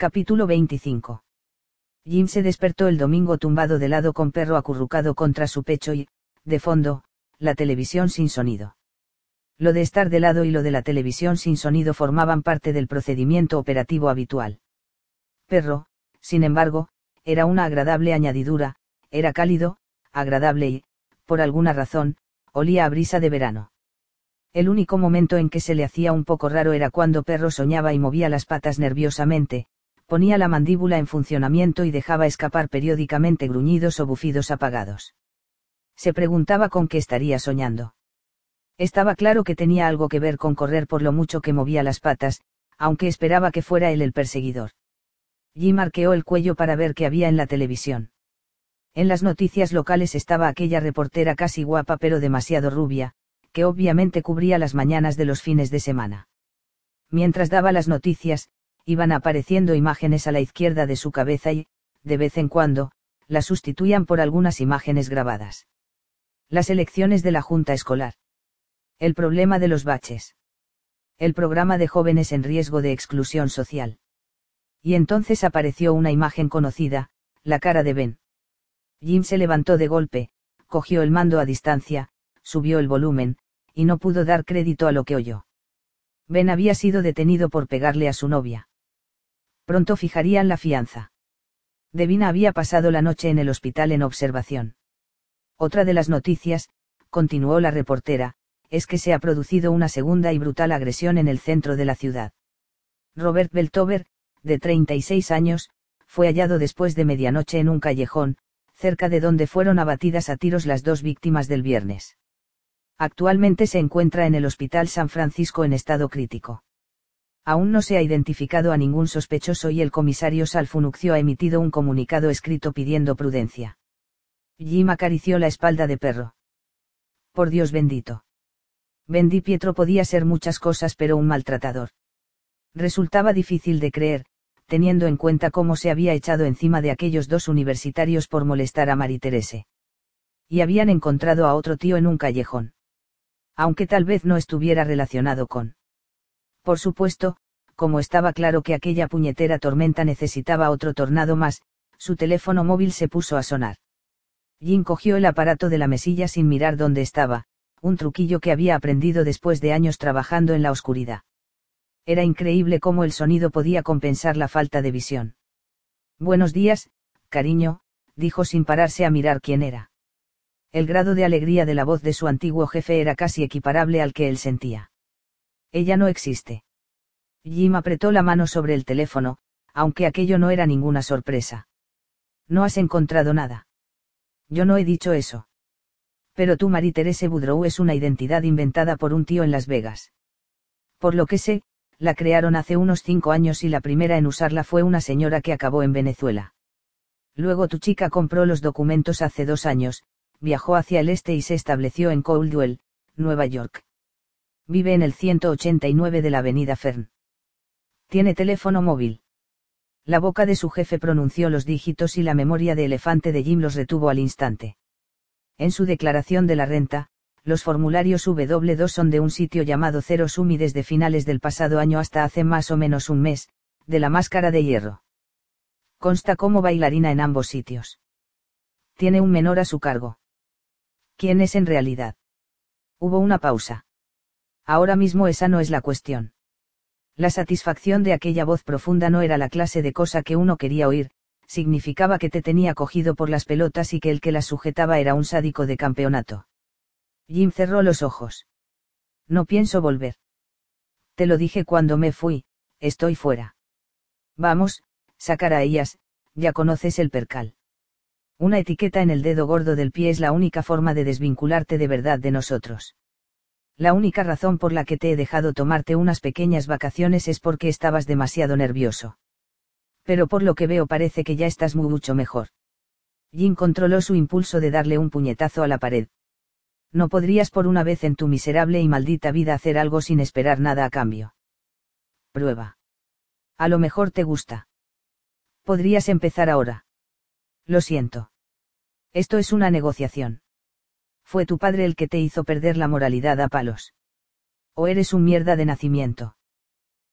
Capítulo 25. Jim se despertó el domingo tumbado de lado con perro acurrucado contra su pecho y, de fondo, la televisión sin sonido. Lo de estar de lado y lo de la televisión sin sonido formaban parte del procedimiento operativo habitual. Perro, sin embargo, era una agradable añadidura, era cálido, agradable y, por alguna razón, olía a brisa de verano. El único momento en que se le hacía un poco raro era cuando Perro soñaba y movía las patas nerviosamente, ponía la mandíbula en funcionamiento y dejaba escapar periódicamente gruñidos o bufidos apagados. Se preguntaba con qué estaría soñando. Estaba claro que tenía algo que ver con correr por lo mucho que movía las patas, aunque esperaba que fuera él el perseguidor. Jim arqueó el cuello para ver qué había en la televisión. En las noticias locales estaba aquella reportera casi guapa pero demasiado rubia, que obviamente cubría las mañanas de los fines de semana. Mientras daba las noticias, iban apareciendo imágenes a la izquierda de su cabeza y, de vez en cuando, la sustituían por algunas imágenes grabadas. Las elecciones de la Junta Escolar. El problema de los baches. El programa de jóvenes en riesgo de exclusión social. Y entonces apareció una imagen conocida, la cara de Ben. Jim se levantó de golpe, cogió el mando a distancia, subió el volumen, y no pudo dar crédito a lo que oyó. Ben había sido detenido por pegarle a su novia. Pronto fijarían la fianza. Devina había pasado la noche en el hospital en observación. Otra de las noticias, continuó la reportera, es que se ha producido una segunda y brutal agresión en el centro de la ciudad. Robert Beltover, de 36 años, fue hallado después de medianoche en un callejón, cerca de donde fueron abatidas a tiros las dos víctimas del viernes. Actualmente se encuentra en el Hospital San Francisco en estado crítico. Aún no se ha identificado a ningún sospechoso y el comisario Salfunukcio ha emitido un comunicado escrito pidiendo prudencia. Jim acarició la espalda de perro. Por Dios bendito. Bendy Pietro podía ser muchas cosas pero un maltratador. Resultaba difícil de creer, teniendo en cuenta cómo se había echado encima de aquellos dos universitarios por molestar a Mari Terese. Y habían encontrado a otro tío en un callejón. Aunque tal vez no estuviera relacionado con. Por supuesto, como estaba claro que aquella puñetera tormenta necesitaba otro tornado más, su teléfono móvil se puso a sonar. Jim cogió el aparato de la mesilla sin mirar dónde estaba, un truquillo que había aprendido después de años trabajando en la oscuridad. Era increíble cómo el sonido podía compensar la falta de visión. Buenos días, cariño, dijo sin pararse a mirar quién era. El grado de alegría de la voz de su antiguo jefe era casi equiparable al que él sentía. Ella no existe. Jim apretó la mano sobre el teléfono, aunque aquello no era ninguna sorpresa. No has encontrado nada. Yo no he dicho eso. Pero tú Marie Therese Boudreau es una identidad inventada por un tío en Las Vegas. Por lo que sé, la crearon hace unos cinco años y la primera en usarla fue una señora que acabó en Venezuela. Luego tu chica compró los documentos hace dos años, viajó hacia el este y se estableció en Coldwell, Nueva York. Vive en el 189 de la Avenida Fern. Tiene teléfono móvil. La boca de su jefe pronunció los dígitos y la memoria de elefante de Jim los retuvo al instante. En su declaración de la renta, los formularios W2 son de un sitio llamado Cero Sumi desde finales del pasado año hasta hace más o menos un mes, de la máscara de hierro. Consta como bailarina en ambos sitios. Tiene un menor a su cargo. ¿Quién es en realidad? Hubo una pausa. Ahora mismo esa no es la cuestión. La satisfacción de aquella voz profunda no era la clase de cosa que uno quería oír, significaba que te tenía cogido por las pelotas y que el que las sujetaba era un sádico de campeonato. Jim cerró los ojos. No pienso volver. Te lo dije cuando me fui, estoy fuera. Vamos, sacar a ellas, ya conoces el percal. Una etiqueta en el dedo gordo del pie es la única forma de desvincularte de verdad de nosotros. La única razón por la que te he dejado tomarte unas pequeñas vacaciones es porque estabas demasiado nervioso. Pero por lo que veo parece que ya estás mucho mejor. Jim controló su impulso de darle un puñetazo a la pared. No podrías por una vez en tu miserable y maldita vida hacer algo sin esperar nada a cambio. Prueba. A lo mejor te gusta. Podrías empezar ahora. Lo siento. Esto es una negociación fue tu padre el que te hizo perder la moralidad a palos. O eres un mierda de nacimiento.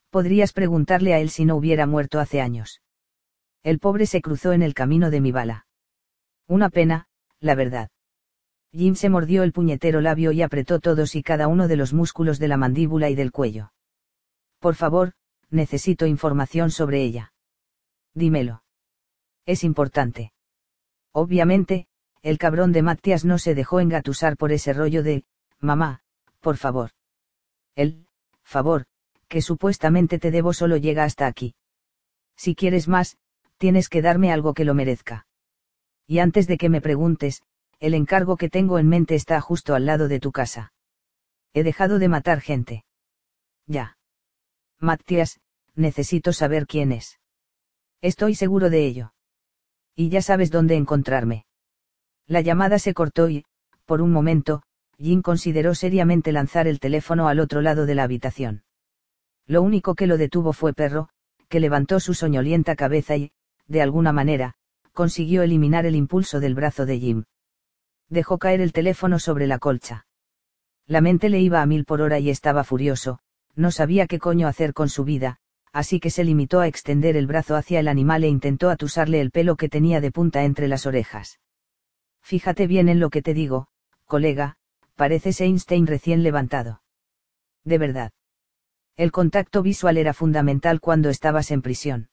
Podrías preguntarle a él si no hubiera muerto hace años. El pobre se cruzó en el camino de mi bala. Una pena, la verdad. Jim se mordió el puñetero labio y apretó todos y cada uno de los músculos de la mandíbula y del cuello. Por favor, necesito información sobre ella. Dímelo. Es importante. Obviamente, el cabrón de Matías no se dejó engatusar por ese rollo de, mamá, por favor. El, favor, que supuestamente te debo solo llega hasta aquí. Si quieres más, tienes que darme algo que lo merezca. Y antes de que me preguntes, el encargo que tengo en mente está justo al lado de tu casa. He dejado de matar gente. Ya. Matías, necesito saber quién es. Estoy seguro de ello. Y ya sabes dónde encontrarme. La llamada se cortó y, por un momento, Jim consideró seriamente lanzar el teléfono al otro lado de la habitación. Lo único que lo detuvo fue Perro, que levantó su soñolienta cabeza y, de alguna manera, consiguió eliminar el impulso del brazo de Jim. Dejó caer el teléfono sobre la colcha. La mente le iba a mil por hora y estaba furioso, no sabía qué coño hacer con su vida, así que se limitó a extender el brazo hacia el animal e intentó atusarle el pelo que tenía de punta entre las orejas. Fíjate bien en lo que te digo, colega, pareces Einstein recién levantado. De verdad. El contacto visual era fundamental cuando estabas en prisión.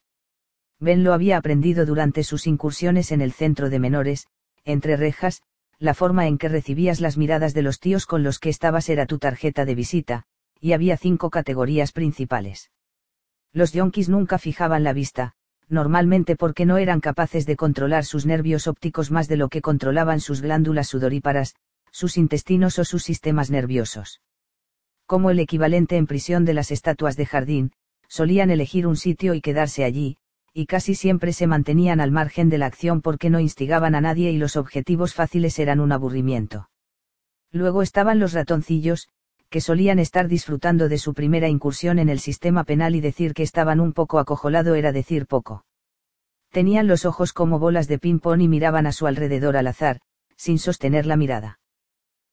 Ben lo había aprendido durante sus incursiones en el centro de menores, entre rejas, la forma en que recibías las miradas de los tíos con los que estabas era tu tarjeta de visita, y había cinco categorías principales. Los yonkis nunca fijaban la vista, normalmente porque no eran capaces de controlar sus nervios ópticos más de lo que controlaban sus glándulas sudoríparas, sus intestinos o sus sistemas nerviosos. Como el equivalente en prisión de las estatuas de jardín, solían elegir un sitio y quedarse allí, y casi siempre se mantenían al margen de la acción porque no instigaban a nadie y los objetivos fáciles eran un aburrimiento. Luego estaban los ratoncillos, que solían estar disfrutando de su primera incursión en el sistema penal y decir que estaban un poco acojolado era decir poco. Tenían los ojos como bolas de ping-pong y miraban a su alrededor al azar, sin sostener la mirada.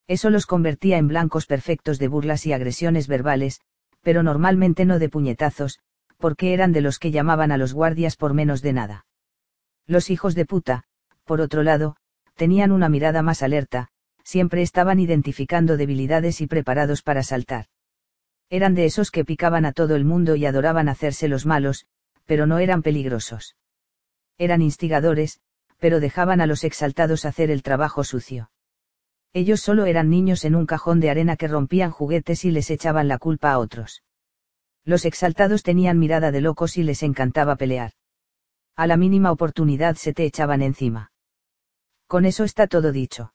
Eso los convertía en blancos perfectos de burlas y agresiones verbales, pero normalmente no de puñetazos, porque eran de los que llamaban a los guardias por menos de nada. Los hijos de puta, por otro lado, tenían una mirada más alerta, siempre estaban identificando debilidades y preparados para saltar. Eran de esos que picaban a todo el mundo y adoraban hacerse los malos, pero no eran peligrosos. Eran instigadores, pero dejaban a los exaltados hacer el trabajo sucio. Ellos solo eran niños en un cajón de arena que rompían juguetes y les echaban la culpa a otros. Los exaltados tenían mirada de locos y les encantaba pelear. A la mínima oportunidad se te echaban encima. Con eso está todo dicho.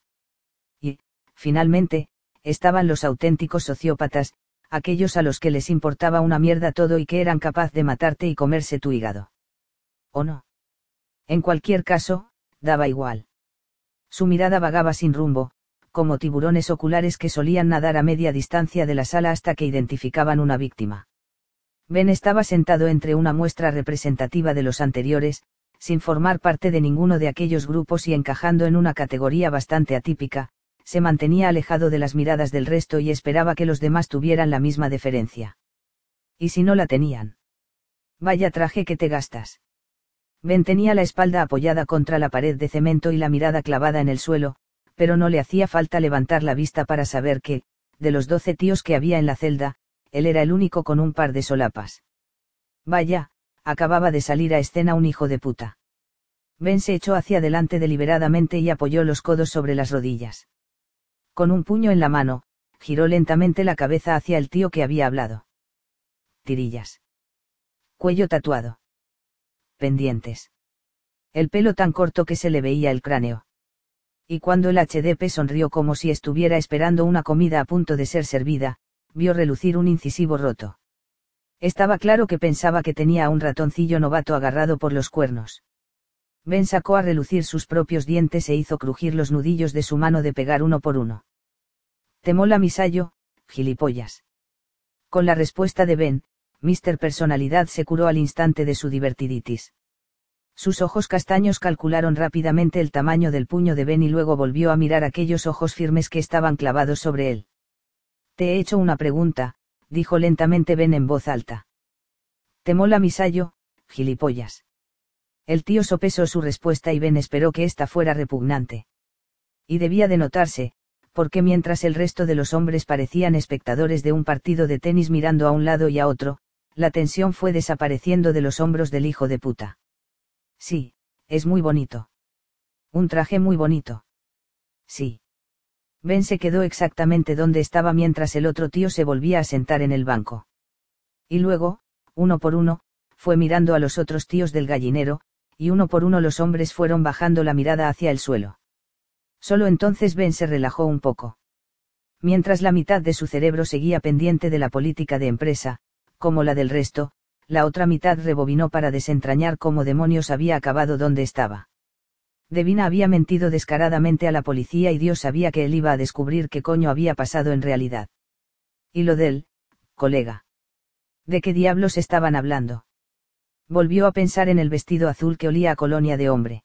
Finalmente, estaban los auténticos sociópatas, aquellos a los que les importaba una mierda todo y que eran capaz de matarte y comerse tu hígado. ¿O no? En cualquier caso, daba igual. Su mirada vagaba sin rumbo, como tiburones oculares que solían nadar a media distancia de la sala hasta que identificaban una víctima. Ben estaba sentado entre una muestra representativa de los anteriores, sin formar parte de ninguno de aquellos grupos y encajando en una categoría bastante atípica, se mantenía alejado de las miradas del resto y esperaba que los demás tuvieran la misma deferencia. ¿Y si no la tenían? Vaya traje que te gastas. Ben tenía la espalda apoyada contra la pared de cemento y la mirada clavada en el suelo, pero no le hacía falta levantar la vista para saber que, de los doce tíos que había en la celda, él era el único con un par de solapas. Vaya, acababa de salir a escena un hijo de puta. Ben se echó hacia adelante deliberadamente y apoyó los codos sobre las rodillas. Con un puño en la mano, giró lentamente la cabeza hacia el tío que había hablado. Tirillas. Cuello tatuado. Pendientes. El pelo tan corto que se le veía el cráneo y cuando el HDP sonrió como si estuviera esperando una comida a punto de ser servida, vio relucir un incisivo roto. Estaba claro que pensaba que tenía a un ratoncillo novato agarrado por los cuernos. Ben sacó a relucir sus propios dientes e hizo crujir los nudillos de su mano de pegar uno por uno. ¿Te mola misayo, gilipollas? Con la respuesta de Ben, Mr. Personalidad se curó al instante de su divertiditis. Sus ojos castaños calcularon rápidamente el tamaño del puño de Ben y luego volvió a mirar aquellos ojos firmes que estaban clavados sobre él. Te he hecho una pregunta, dijo lentamente Ben en voz alta. Te mola mi sayo, gilipollas. El tío sopesó su respuesta y Ben esperó que ésta fuera repugnante. Y debía de notarse, porque mientras el resto de los hombres parecían espectadores de un partido de tenis mirando a un lado y a otro, la tensión fue desapareciendo de los hombros del hijo de puta. Sí, es muy bonito. Un traje muy bonito. Sí. Ben se quedó exactamente donde estaba mientras el otro tío se volvía a sentar en el banco. Y luego, uno por uno, fue mirando a los otros tíos del gallinero, y uno por uno los hombres fueron bajando la mirada hacia el suelo. Solo entonces Ben se relajó un poco. Mientras la mitad de su cerebro seguía pendiente de la política de empresa, como la del resto, la otra mitad rebobinó para desentrañar cómo demonios había acabado donde estaba. Devina había mentido descaradamente a la policía y Dios sabía que él iba a descubrir qué coño había pasado en realidad. Y lo del, colega. ¿De qué diablos estaban hablando? Volvió a pensar en el vestido azul que olía a colonia de hombre.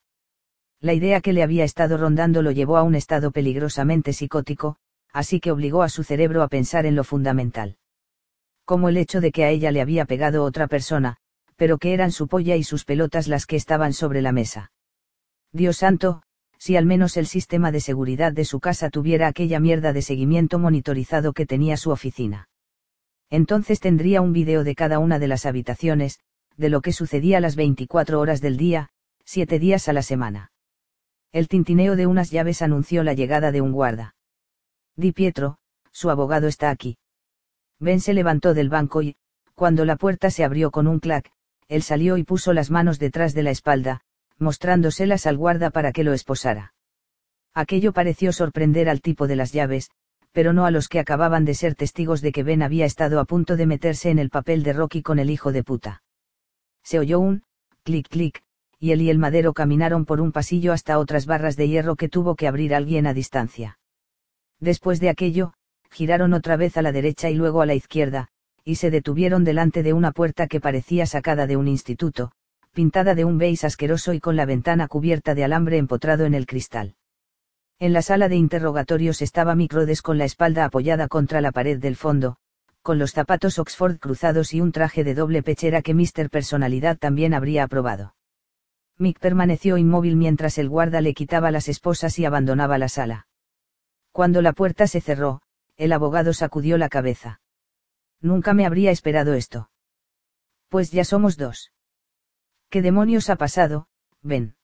La idea que le había estado rondando lo llevó a un estado peligrosamente psicótico, así que obligó a su cerebro a pensar en lo fundamental. Como el hecho de que a ella le había pegado otra persona, pero que eran su polla y sus pelotas las que estaban sobre la mesa. Dios santo, si al menos el sistema de seguridad de su casa tuviera aquella mierda de seguimiento monitorizado que tenía su oficina. Entonces tendría un vídeo de cada una de las habitaciones, de lo que sucedía las 24 horas del día, siete días a la semana. El tintineo de unas llaves anunció la llegada de un guarda. Di Pietro, su abogado está aquí. Ben se levantó del banco y, cuando la puerta se abrió con un clac, él salió y puso las manos detrás de la espalda, mostrándoselas al guarda para que lo esposara. Aquello pareció sorprender al tipo de las llaves, pero no a los que acababan de ser testigos de que Ben había estado a punto de meterse en el papel de Rocky con el hijo de puta. Se oyó un, clic clic, y él y el madero caminaron por un pasillo hasta otras barras de hierro que tuvo que abrir alguien a distancia. Después de aquello, giraron otra vez a la derecha y luego a la izquierda, y se detuvieron delante de una puerta que parecía sacada de un instituto, pintada de un beige asqueroso y con la ventana cubierta de alambre empotrado en el cristal. En la sala de interrogatorios estaba Mick Rhodes con la espalda apoyada contra la pared del fondo, con los zapatos Oxford cruzados y un traje de doble pechera que Mr. Personalidad también habría aprobado. Mick permaneció inmóvil mientras el guarda le quitaba las esposas y abandonaba la sala. Cuando la puerta se cerró, el abogado sacudió la cabeza. Nunca me habría esperado esto. Pues ya somos dos. ¿Qué demonios ha pasado, Ben?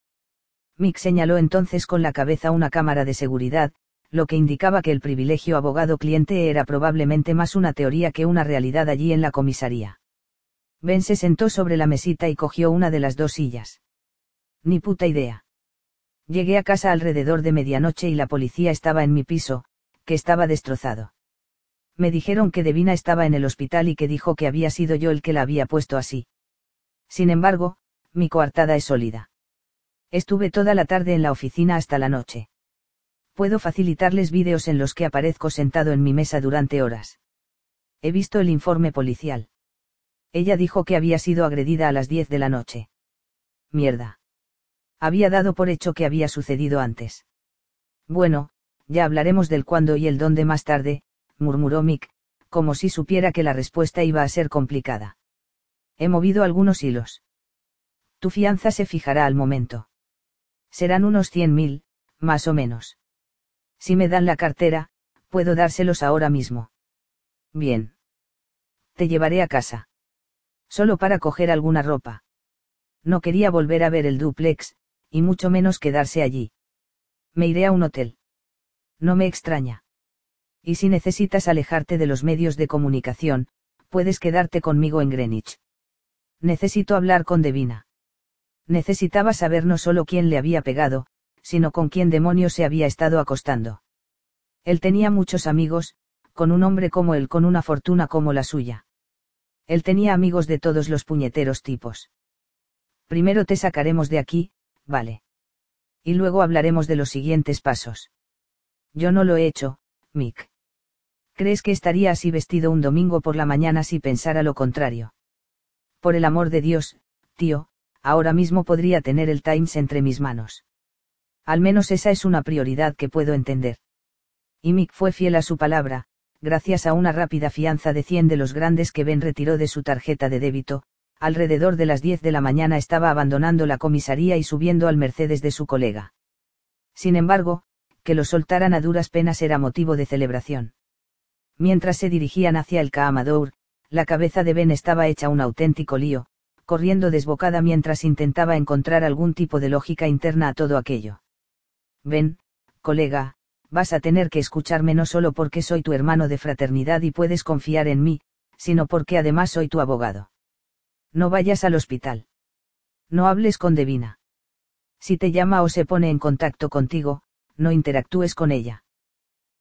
Mick señaló entonces con la cabeza una cámara de seguridad, lo que indicaba que el privilegio abogado-cliente era probablemente más una teoría que una realidad allí en la comisaría. Ben se sentó sobre la mesita y cogió una de las dos sillas. Ni puta idea. Llegué a casa alrededor de medianoche y la policía estaba en mi piso, que estaba destrozado. Me dijeron que Devina estaba en el hospital y que dijo que había sido yo el que la había puesto así. Sin embargo, mi coartada es sólida. Estuve toda la tarde en la oficina hasta la noche. Puedo facilitarles vídeos en los que aparezco sentado en mi mesa durante horas. He visto el informe policial. Ella dijo que había sido agredida a las 10 de la noche. Mierda. Había dado por hecho que había sucedido antes. Bueno, ya hablaremos del cuándo y el dónde más tarde, murmuró Mick, como si supiera que la respuesta iba a ser complicada. He movido algunos hilos. Tu fianza se fijará al momento. Serán unos cien mil, más o menos. Si me dan la cartera, puedo dárselos ahora mismo. Bien. Te llevaré a casa. Solo para coger alguna ropa. No quería volver a ver el duplex, y mucho menos quedarse allí. Me iré a un hotel. No me extraña. Y si necesitas alejarte de los medios de comunicación, puedes quedarte conmigo en Greenwich. Necesito hablar con Devina necesitaba saber no solo quién le había pegado, sino con quién demonios se había estado acostando. Él tenía muchos amigos, con un hombre como él con una fortuna como la suya. Él tenía amigos de todos los puñeteros tipos. Primero te sacaremos de aquí, vale. Y luego hablaremos de los siguientes pasos. Yo no lo he hecho, Mick. ¿Crees que estaría así vestido un domingo por la mañana si pensara lo contrario? Por el amor de Dios, tío, ahora mismo podría tener el Times entre mis manos. Al menos esa es una prioridad que puedo entender. Y Mick fue fiel a su palabra, gracias a una rápida fianza de 100 de los grandes que Ben retiró de su tarjeta de débito, alrededor de las 10 de la mañana estaba abandonando la comisaría y subiendo al Mercedes de su colega. Sin embargo, que lo soltaran a duras penas era motivo de celebración. Mientras se dirigían hacia el Kaamador, la cabeza de Ben estaba hecha un auténtico lío, corriendo desbocada mientras intentaba encontrar algún tipo de lógica interna a todo aquello. Ben, colega, vas a tener que escucharme no solo porque soy tu hermano de fraternidad y puedes confiar en mí, sino porque además soy tu abogado. No vayas al hospital. No hables con Devina. Si te llama o se pone en contacto contigo, no interactúes con ella.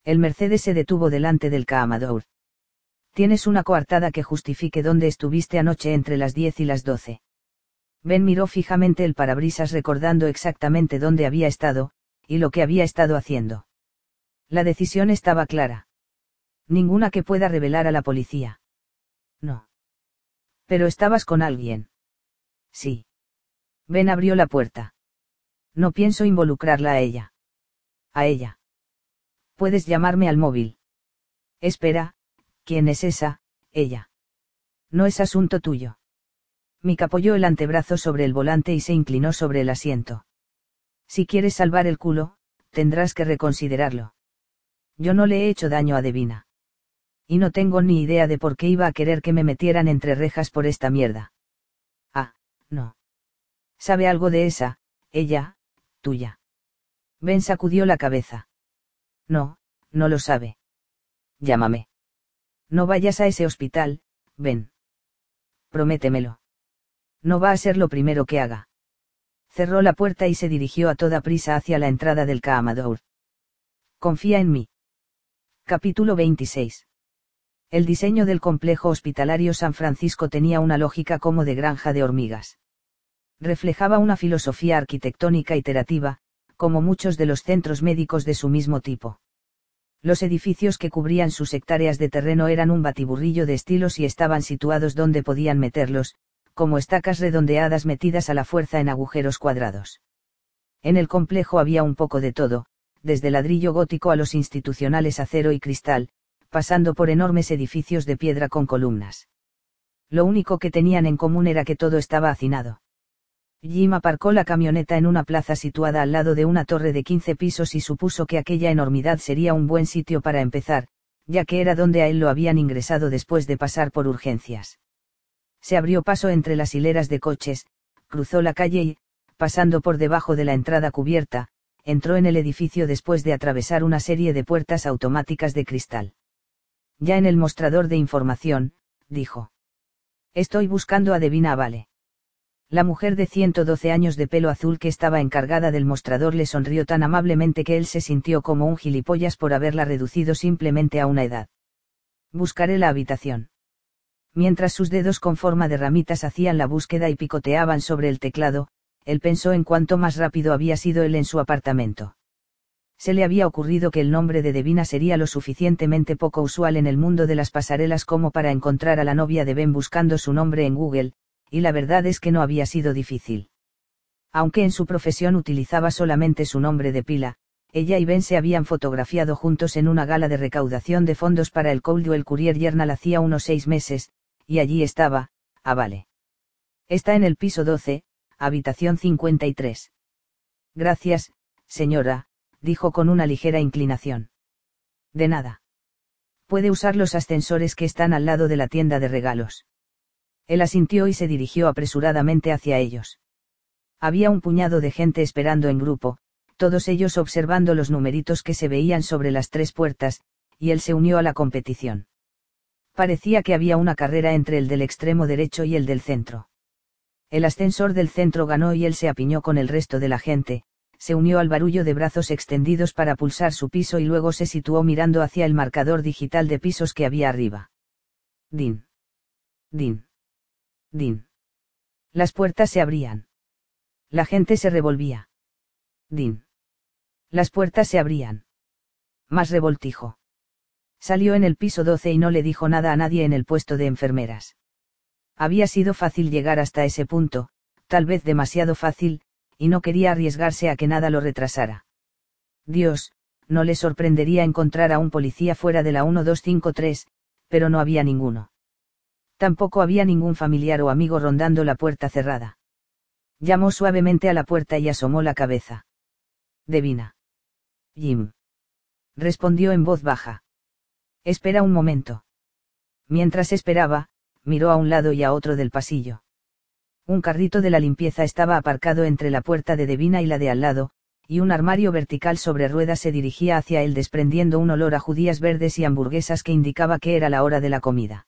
El Mercedes se detuvo delante del Kaamador. Tienes una coartada que justifique dónde estuviste anoche entre las 10 y las 12. Ben miró fijamente el parabrisas recordando exactamente dónde había estado, y lo que había estado haciendo. La decisión estaba clara. Ninguna que pueda revelar a la policía. No. Pero estabas con alguien. Sí. Ben abrió la puerta. No pienso involucrarla a ella. A ella. Puedes llamarme al móvil. Espera, ¿quién es esa, ella? No es asunto tuyo. Mick apoyó el antebrazo sobre el volante y se inclinó sobre el asiento. Si quieres salvar el culo, tendrás que reconsiderarlo. Yo no le he hecho daño a Devina y no tengo ni idea de por qué iba a querer que me metieran entre rejas por esta mierda. Ah, no. ¿Sabe algo de esa, ella, tuya? Ben sacudió la cabeza. No, no lo sabe. Llámame. No vayas a ese hospital, Ben. Prométemelo. No va a ser lo primero que haga. Cerró la puerta y se dirigió a toda prisa hacia la entrada del Kaamador. Confía en mí. Capítulo 26. El diseño del complejo hospitalario San Francisco tenía una lógica como de granja de hormigas. Reflejaba una filosofía arquitectónica iterativa, como muchos de los centros médicos de su mismo tipo. Los edificios que cubrían sus hectáreas de terreno eran un batiburrillo de estilos y estaban situados donde podían meterlos, como estacas redondeadas metidas a la fuerza en agujeros cuadrados. En el complejo había un poco de todo, desde ladrillo gótico a los institucionales acero y cristal, pasando por enormes edificios de piedra con columnas. Lo único que tenían en común era que todo estaba hacinado. Jim aparcó la camioneta en una plaza situada al lado de una torre de 15 pisos y supuso que aquella enormidad sería un buen sitio para empezar, ya que era donde a él lo habían ingresado después de pasar por urgencias. Se abrió paso entre las hileras de coches, cruzó la calle y, pasando por debajo de la entrada cubierta, entró en el edificio después de atravesar una serie de puertas automáticas de cristal. Ya en el mostrador de información, dijo. Estoy buscando a Devina Vale. La mujer de 112 años de pelo azul que estaba encargada del mostrador le sonrió tan amablemente que él se sintió como un gilipollas por haberla reducido simplemente a una edad. Buscaré la habitación. Mientras sus dedos con forma de ramitas hacían la búsqueda y picoteaban sobre el teclado, él pensó en cuánto más rápido había sido él en su apartamento se le había ocurrido que el nombre de Devina sería lo suficientemente poco usual en el mundo de las pasarelas como para encontrar a la novia de Ben buscando su nombre en Google, y la verdad es que no había sido difícil. Aunque en su profesión utilizaba solamente su nombre de pila, ella y Ben se habían fotografiado juntos en una gala de recaudación de fondos para el el Courier Journal hacía unos seis meses, y allí estaba, ah vale. Está en el piso 12, habitación 53. Gracias, señora, dijo con una ligera inclinación. De nada. Puede usar los ascensores que están al lado de la tienda de regalos. Él asintió y se dirigió apresuradamente hacia ellos. Había un puñado de gente esperando en grupo, todos ellos observando los numeritos que se veían sobre las tres puertas, y él se unió a la competición. Parecía que había una carrera entre el del extremo derecho y el del centro. El ascensor del centro ganó y él se apiñó con el resto de la gente, se unió al barullo de brazos extendidos para pulsar su piso y luego se situó mirando hacia el marcador digital de pisos que había arriba. Din. Din. Din. Las puertas se abrían. La gente se revolvía. Din. Las puertas se abrían. Más revoltijo. Salió en el piso 12 y no le dijo nada a nadie en el puesto de enfermeras. Había sido fácil llegar hasta ese punto, tal vez demasiado fácil, y no quería arriesgarse a que nada lo retrasara. Dios, no le sorprendería encontrar a un policía fuera de la 1253, pero no había ninguno. Tampoco había ningún familiar o amigo rondando la puerta cerrada. Llamó suavemente a la puerta y asomó la cabeza. Devina. Jim. Respondió en voz baja. Espera un momento. Mientras esperaba, miró a un lado y a otro del pasillo. Un carrito de la limpieza estaba aparcado entre la puerta de Devina y la de al lado, y un armario vertical sobre ruedas se dirigía hacia él desprendiendo un olor a judías verdes y hamburguesas que indicaba que era la hora de la comida.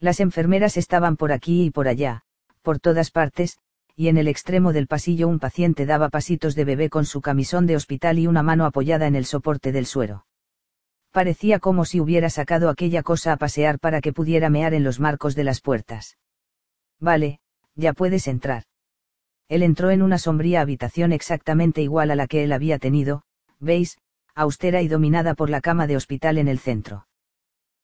Las enfermeras estaban por aquí y por allá, por todas partes, y en el extremo del pasillo un paciente daba pasitos de bebé con su camisón de hospital y una mano apoyada en el soporte del suero. Parecía como si hubiera sacado aquella cosa a pasear para que pudiera mear en los marcos de las puertas. Vale, ya puedes entrar. Él entró en una sombría habitación exactamente igual a la que él había tenido, veis, austera y dominada por la cama de hospital en el centro.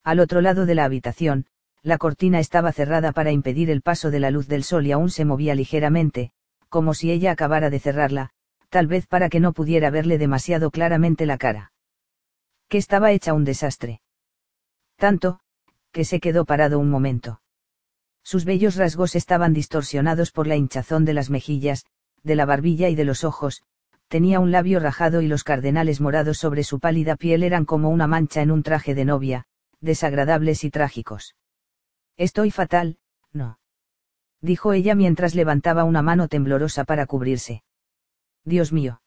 Al otro lado de la habitación, la cortina estaba cerrada para impedir el paso de la luz del sol y aún se movía ligeramente, como si ella acabara de cerrarla, tal vez para que no pudiera verle demasiado claramente la cara. Que estaba hecha un desastre. Tanto, que se quedó parado un momento. Sus bellos rasgos estaban distorsionados por la hinchazón de las mejillas, de la barbilla y de los ojos, tenía un labio rajado y los cardenales morados sobre su pálida piel eran como una mancha en un traje de novia, desagradables y trágicos. Estoy fatal, no. Dijo ella mientras levantaba una mano temblorosa para cubrirse. Dios mío.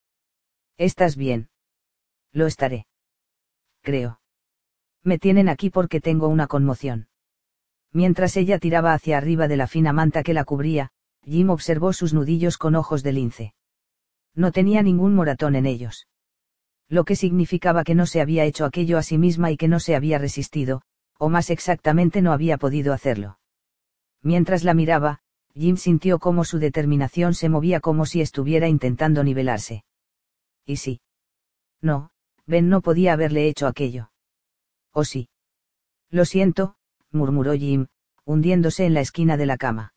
¿Estás bien? Lo estaré. Creo. Me tienen aquí porque tengo una conmoción. Mientras ella tiraba hacia arriba de la fina manta que la cubría, Jim observó sus nudillos con ojos de lince. No tenía ningún moratón en ellos. Lo que significaba que no se había hecho aquello a sí misma y que no se había resistido, o más exactamente no había podido hacerlo. Mientras la miraba, Jim sintió cómo su determinación se movía como si estuviera intentando nivelarse. ¿Y sí? No, Ben no podía haberle hecho aquello. ¿O sí? Lo siento, murmuró Jim, hundiéndose en la esquina de la cama.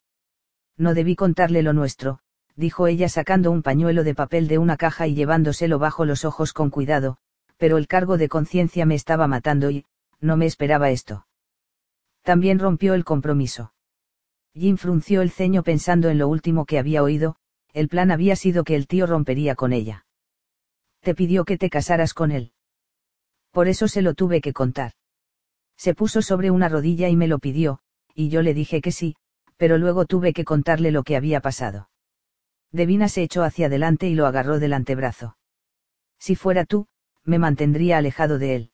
No debí contarle lo nuestro, dijo ella sacando un pañuelo de papel de una caja y llevándoselo bajo los ojos con cuidado, pero el cargo de conciencia me estaba matando y, no me esperaba esto. También rompió el compromiso. Jim frunció el ceño pensando en lo último que había oído, el plan había sido que el tío rompería con ella. Te pidió que te casaras con él. Por eso se lo tuve que contar. Se puso sobre una rodilla y me lo pidió, y yo le dije que sí, pero luego tuve que contarle lo que había pasado. Devina se echó hacia adelante y lo agarró del antebrazo. Si fuera tú, me mantendría alejado de él.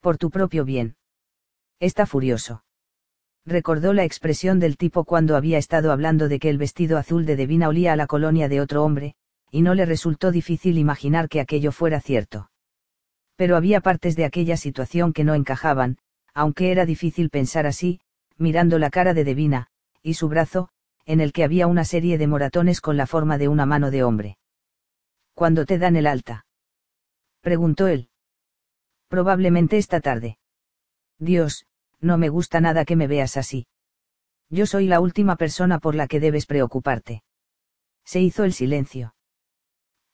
Por tu propio bien. Está furioso. Recordó la expresión del tipo cuando había estado hablando de que el vestido azul de Devina olía a la colonia de otro hombre, y no le resultó difícil imaginar que aquello fuera cierto. Pero había partes de aquella situación que no encajaban, aunque era difícil pensar así, mirando la cara de Devina, y su brazo, en el que había una serie de moratones con la forma de una mano de hombre. ¿Cuándo te dan el alta? preguntó él. Probablemente esta tarde. Dios, no me gusta nada que me veas así. Yo soy la última persona por la que debes preocuparte. Se hizo el silencio.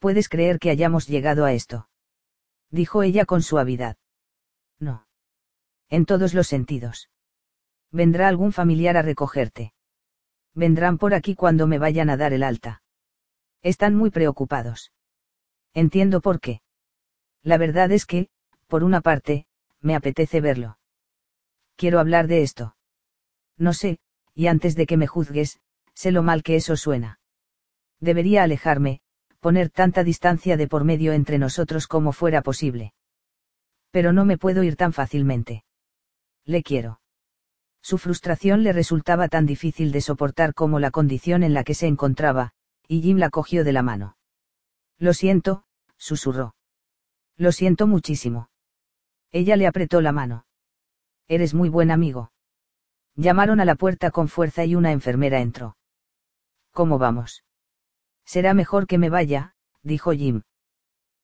¿Puedes creer que hayamos llegado a esto? Dijo ella con suavidad. No. En todos los sentidos. Vendrá algún familiar a recogerte. Vendrán por aquí cuando me vayan a dar el alta. Están muy preocupados. Entiendo por qué. La verdad es que, por una parte, me apetece verlo. Quiero hablar de esto. No sé, y antes de que me juzgues, sé lo mal que eso suena. Debería alejarme, poner tanta distancia de por medio entre nosotros como fuera posible. Pero no me puedo ir tan fácilmente. Le quiero. Su frustración le resultaba tan difícil de soportar como la condición en la que se encontraba, y Jim la cogió de la mano. Lo siento, susurró. Lo siento muchísimo. Ella le apretó la mano. Eres muy buen amigo. Llamaron a la puerta con fuerza y una enfermera entró. ¿Cómo vamos? Será mejor que me vaya, dijo Jim.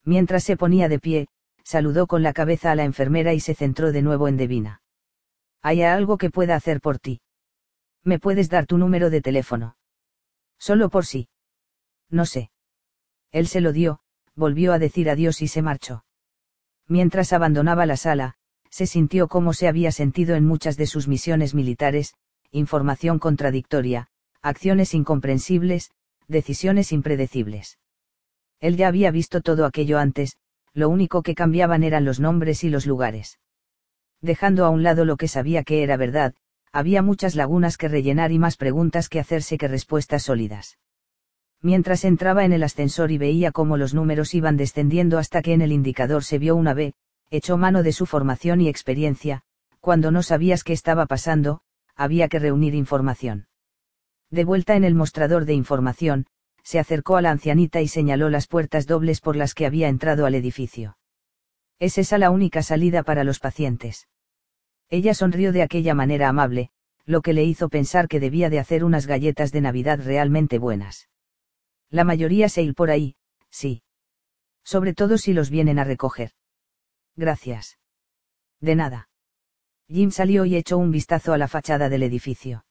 Mientras se ponía de pie, saludó con la cabeza a la enfermera y se centró de nuevo en Devina. ¿Hay algo que pueda hacer por ti? ¿Me puedes dar tu número de teléfono? Solo por sí. No sé. Él se lo dio, volvió a decir adiós y se marchó. Mientras abandonaba la sala, se sintió como se había sentido en muchas de sus misiones militares, información contradictoria, acciones incomprensibles, decisiones impredecibles. Él ya había visto todo aquello antes, lo único que cambiaban eran los nombres y los lugares. Dejando a un lado lo que sabía que era verdad, había muchas lagunas que rellenar y más preguntas que hacerse que respuestas sólidas. Mientras entraba en el ascensor y veía cómo los números iban descendiendo hasta que en el indicador se vio una B, echó mano de su formación y experiencia, cuando no sabías qué estaba pasando, había que reunir información. De vuelta en el mostrador de información, se acercó a la ancianita y señaló las puertas dobles por las que había entrado al edificio. Es esa la única salida para los pacientes. Ella sonrió de aquella manera amable, lo que le hizo pensar que debía de hacer unas galletas de Navidad realmente buenas. La mayoría se ir por ahí, sí. Sobre todo si los vienen a recoger. Gracias. De nada. Jim salió y echó un vistazo a la fachada del edificio.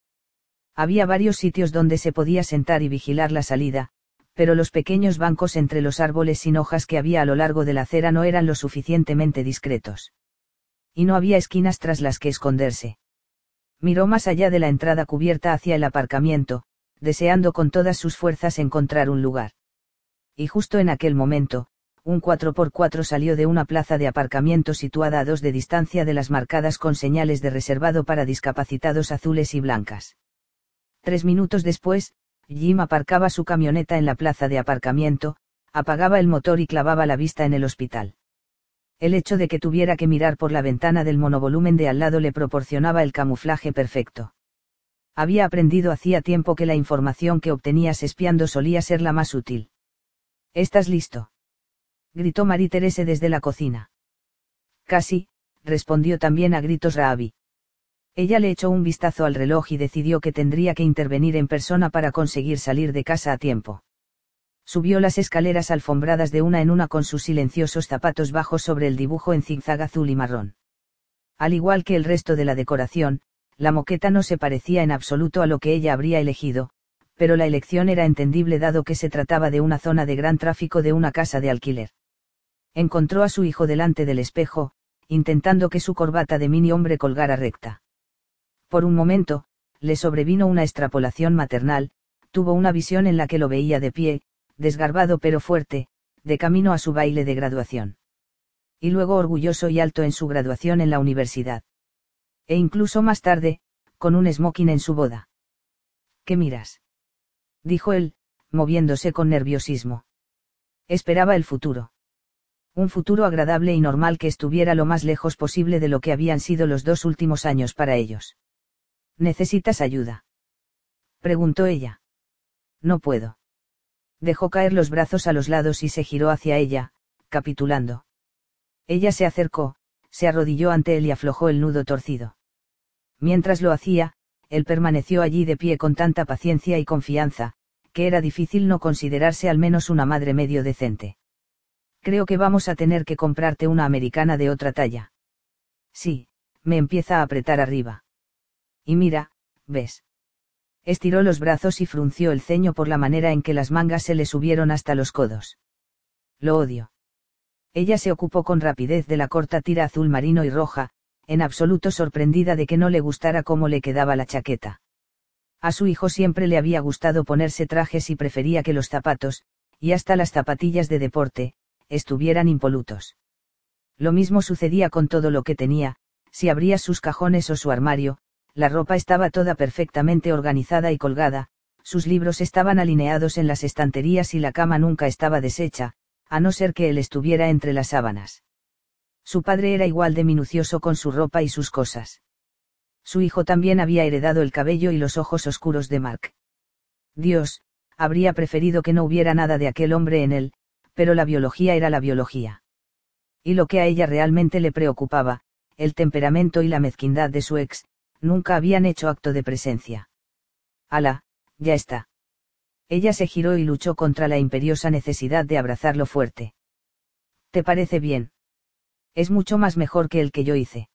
Había varios sitios donde se podía sentar y vigilar la salida, pero los pequeños bancos entre los árboles sin hojas que había a lo largo de la acera no eran lo suficientemente discretos. Y no había esquinas tras las que esconderse. Miró más allá de la entrada cubierta hacia el aparcamiento, deseando con todas sus fuerzas encontrar un lugar. Y justo en aquel momento, un 4x4 salió de una plaza de aparcamiento situada a dos de distancia de las marcadas con señales de reservado para discapacitados azules y blancas. Tres minutos después, Jim aparcaba su camioneta en la plaza de aparcamiento, apagaba el motor y clavaba la vista en el hospital. El hecho de que tuviera que mirar por la ventana del monovolumen de al lado le proporcionaba el camuflaje perfecto. Había aprendido hacía tiempo que la información que obtenías espiando solía ser la más útil. ¿Estás listo? gritó Marie Terese desde la cocina. Casi, respondió también a gritos Raabi. Ella le echó un vistazo al reloj y decidió que tendría que intervenir en persona para conseguir salir de casa a tiempo. Subió las escaleras alfombradas de una en una con sus silenciosos zapatos bajos sobre el dibujo en zigzag azul y marrón. Al igual que el resto de la decoración, la moqueta no se parecía en absoluto a lo que ella habría elegido, pero la elección era entendible dado que se trataba de una zona de gran tráfico de una casa de alquiler. Encontró a su hijo delante del espejo, intentando que su corbata de mini hombre colgara recta. Por un momento, le sobrevino una extrapolación maternal, tuvo una visión en la que lo veía de pie, desgarbado pero fuerte, de camino a su baile de graduación. Y luego orgulloso y alto en su graduación en la universidad. E incluso más tarde, con un smoking en su boda. ¿Qué miras? dijo él, moviéndose con nerviosismo. Esperaba el futuro. Un futuro agradable y normal que estuviera lo más lejos posible de lo que habían sido los dos últimos años para ellos. ¿Necesitas ayuda? preguntó ella. No puedo. Dejó caer los brazos a los lados y se giró hacia ella, capitulando. Ella se acercó, se arrodilló ante él y aflojó el nudo torcido. Mientras lo hacía, él permaneció allí de pie con tanta paciencia y confianza, que era difícil no considerarse al menos una madre medio decente. Creo que vamos a tener que comprarte una americana de otra talla. Sí, me empieza a apretar arriba. Y mira, ves. Estiró los brazos y frunció el ceño por la manera en que las mangas se le subieron hasta los codos. Lo odio. Ella se ocupó con rapidez de la corta tira azul marino y roja, en absoluto sorprendida de que no le gustara cómo le quedaba la chaqueta. A su hijo siempre le había gustado ponerse trajes y prefería que los zapatos, y hasta las zapatillas de deporte, estuvieran impolutos. Lo mismo sucedía con todo lo que tenía, si abría sus cajones o su armario, la ropa estaba toda perfectamente organizada y colgada, sus libros estaban alineados en las estanterías y la cama nunca estaba deshecha, a no ser que él estuviera entre las sábanas. Su padre era igual de minucioso con su ropa y sus cosas. Su hijo también había heredado el cabello y los ojos oscuros de Mark. Dios, habría preferido que no hubiera nada de aquel hombre en él, pero la biología era la biología. Y lo que a ella realmente le preocupaba, el temperamento y la mezquindad de su ex, nunca habían hecho acto de presencia. Ala, ya está. Ella se giró y luchó contra la imperiosa necesidad de abrazarlo fuerte. ¿Te parece bien? Es mucho más mejor que el que yo hice.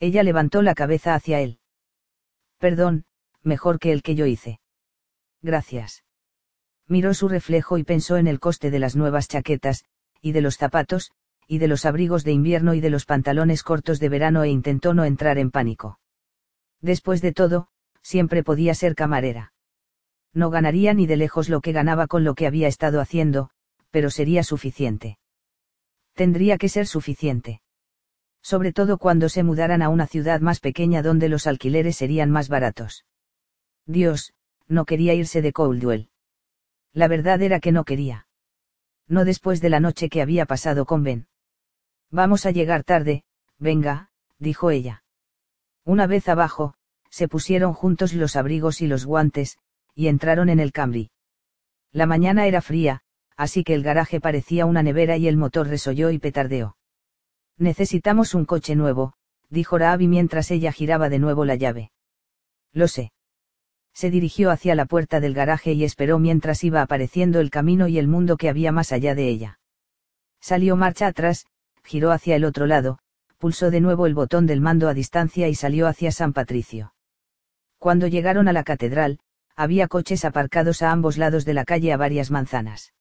Ella levantó la cabeza hacia él. Perdón, mejor que el que yo hice. Gracias. Miró su reflejo y pensó en el coste de las nuevas chaquetas, y de los zapatos, y de los abrigos de invierno y de los pantalones cortos de verano e intentó no entrar en pánico. Después de todo, siempre podía ser camarera. No ganaría ni de lejos lo que ganaba con lo que había estado haciendo, pero sería suficiente. Tendría que ser suficiente. Sobre todo cuando se mudaran a una ciudad más pequeña donde los alquileres serían más baratos. Dios, no quería irse de Coldwell. La verdad era que no quería. No después de la noche que había pasado con Ben. Vamos a llegar tarde, venga, dijo ella. Una vez abajo, se pusieron juntos los abrigos y los guantes, y entraron en el Camry. La mañana era fría, así que el garaje parecía una nevera y el motor resolló y petardeó. Necesitamos un coche nuevo, dijo Raabi mientras ella giraba de nuevo la llave. Lo sé. Se dirigió hacia la puerta del garaje y esperó mientras iba apareciendo el camino y el mundo que había más allá de ella. Salió marcha atrás, giró hacia el otro lado, pulsó de nuevo el botón del mando a distancia y salió hacia San Patricio. Cuando llegaron a la catedral, había coches aparcados a ambos lados de la calle a varias manzanas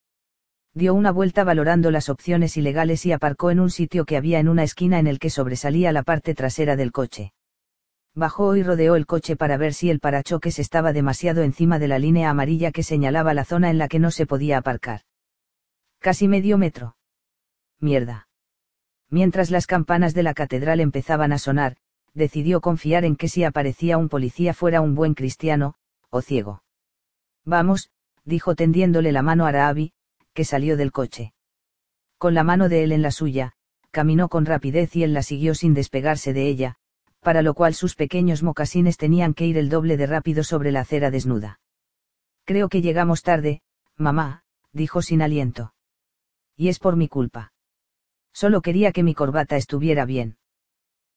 dio una vuelta valorando las opciones ilegales y aparcó en un sitio que había en una esquina en el que sobresalía la parte trasera del coche. Bajó y rodeó el coche para ver si el parachoques estaba demasiado encima de la línea amarilla que señalaba la zona en la que no se podía aparcar. Casi medio metro. Mierda. Mientras las campanas de la catedral empezaban a sonar, decidió confiar en que si aparecía un policía fuera un buen cristiano, o ciego. Vamos, dijo tendiéndole la mano a Raabi, que salió del coche. Con la mano de él en la suya, caminó con rapidez y él la siguió sin despegarse de ella, para lo cual sus pequeños mocasines tenían que ir el doble de rápido sobre la acera desnuda. Creo que llegamos tarde, mamá, dijo sin aliento. Y es por mi culpa. Solo quería que mi corbata estuviera bien.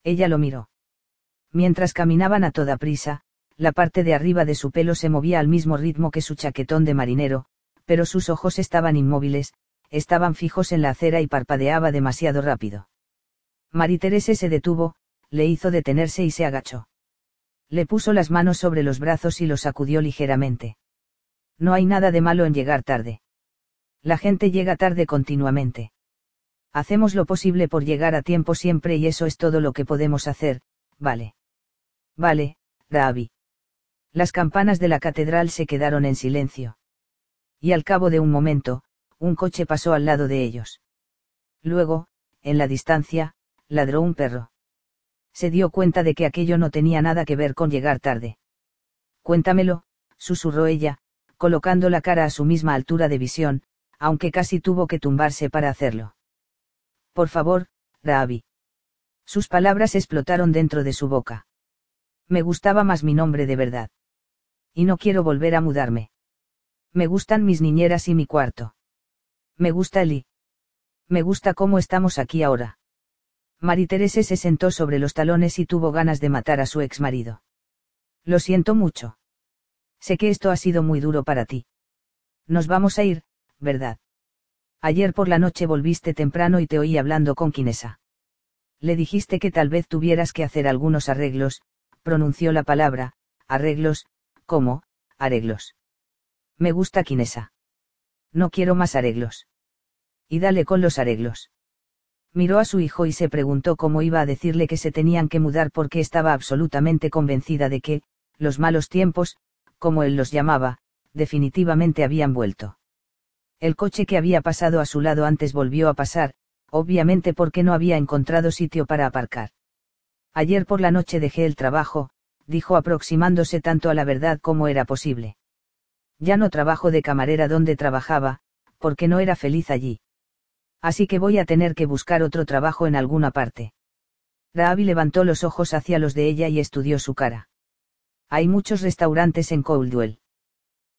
Ella lo miró. Mientras caminaban a toda prisa, la parte de arriba de su pelo se movía al mismo ritmo que su chaquetón de marinero, pero sus ojos estaban inmóviles, estaban fijos en la acera y parpadeaba demasiado rápido. Teresa se detuvo, le hizo detenerse y se agachó. Le puso las manos sobre los brazos y los sacudió ligeramente. No hay nada de malo en llegar tarde. La gente llega tarde continuamente. Hacemos lo posible por llegar a tiempo siempre y eso es todo lo que podemos hacer, vale. Vale, Rabi. Las campanas de la catedral se quedaron en silencio y al cabo de un momento, un coche pasó al lado de ellos. Luego, en la distancia, ladró un perro. Se dio cuenta de que aquello no tenía nada que ver con llegar tarde. Cuéntamelo, susurró ella, colocando la cara a su misma altura de visión, aunque casi tuvo que tumbarse para hacerlo. Por favor, Rabi. Sus palabras explotaron dentro de su boca. Me gustaba más mi nombre de verdad. Y no quiero volver a mudarme. Me gustan mis niñeras y mi cuarto. Me gusta Eli. Me gusta cómo estamos aquí ahora. Teresa se sentó sobre los talones y tuvo ganas de matar a su ex marido. Lo siento mucho. Sé que esto ha sido muy duro para ti. Nos vamos a ir, ¿verdad? Ayer por la noche volviste temprano y te oí hablando con Quinesa. Le dijiste que tal vez tuvieras que hacer algunos arreglos, pronunció la palabra, arreglos, ¿cómo, arreglos? Me gusta Quinesa. No quiero más arreglos. Y dale con los arreglos. Miró a su hijo y se preguntó cómo iba a decirle que se tenían que mudar porque estaba absolutamente convencida de que, los malos tiempos, como él los llamaba, definitivamente habían vuelto. El coche que había pasado a su lado antes volvió a pasar, obviamente porque no había encontrado sitio para aparcar. Ayer por la noche dejé el trabajo, dijo aproximándose tanto a la verdad como era posible. Ya no trabajo de camarera donde trabajaba, porque no era feliz allí. Así que voy a tener que buscar otro trabajo en alguna parte. Raabi levantó los ojos hacia los de ella y estudió su cara. Hay muchos restaurantes en Coldwell.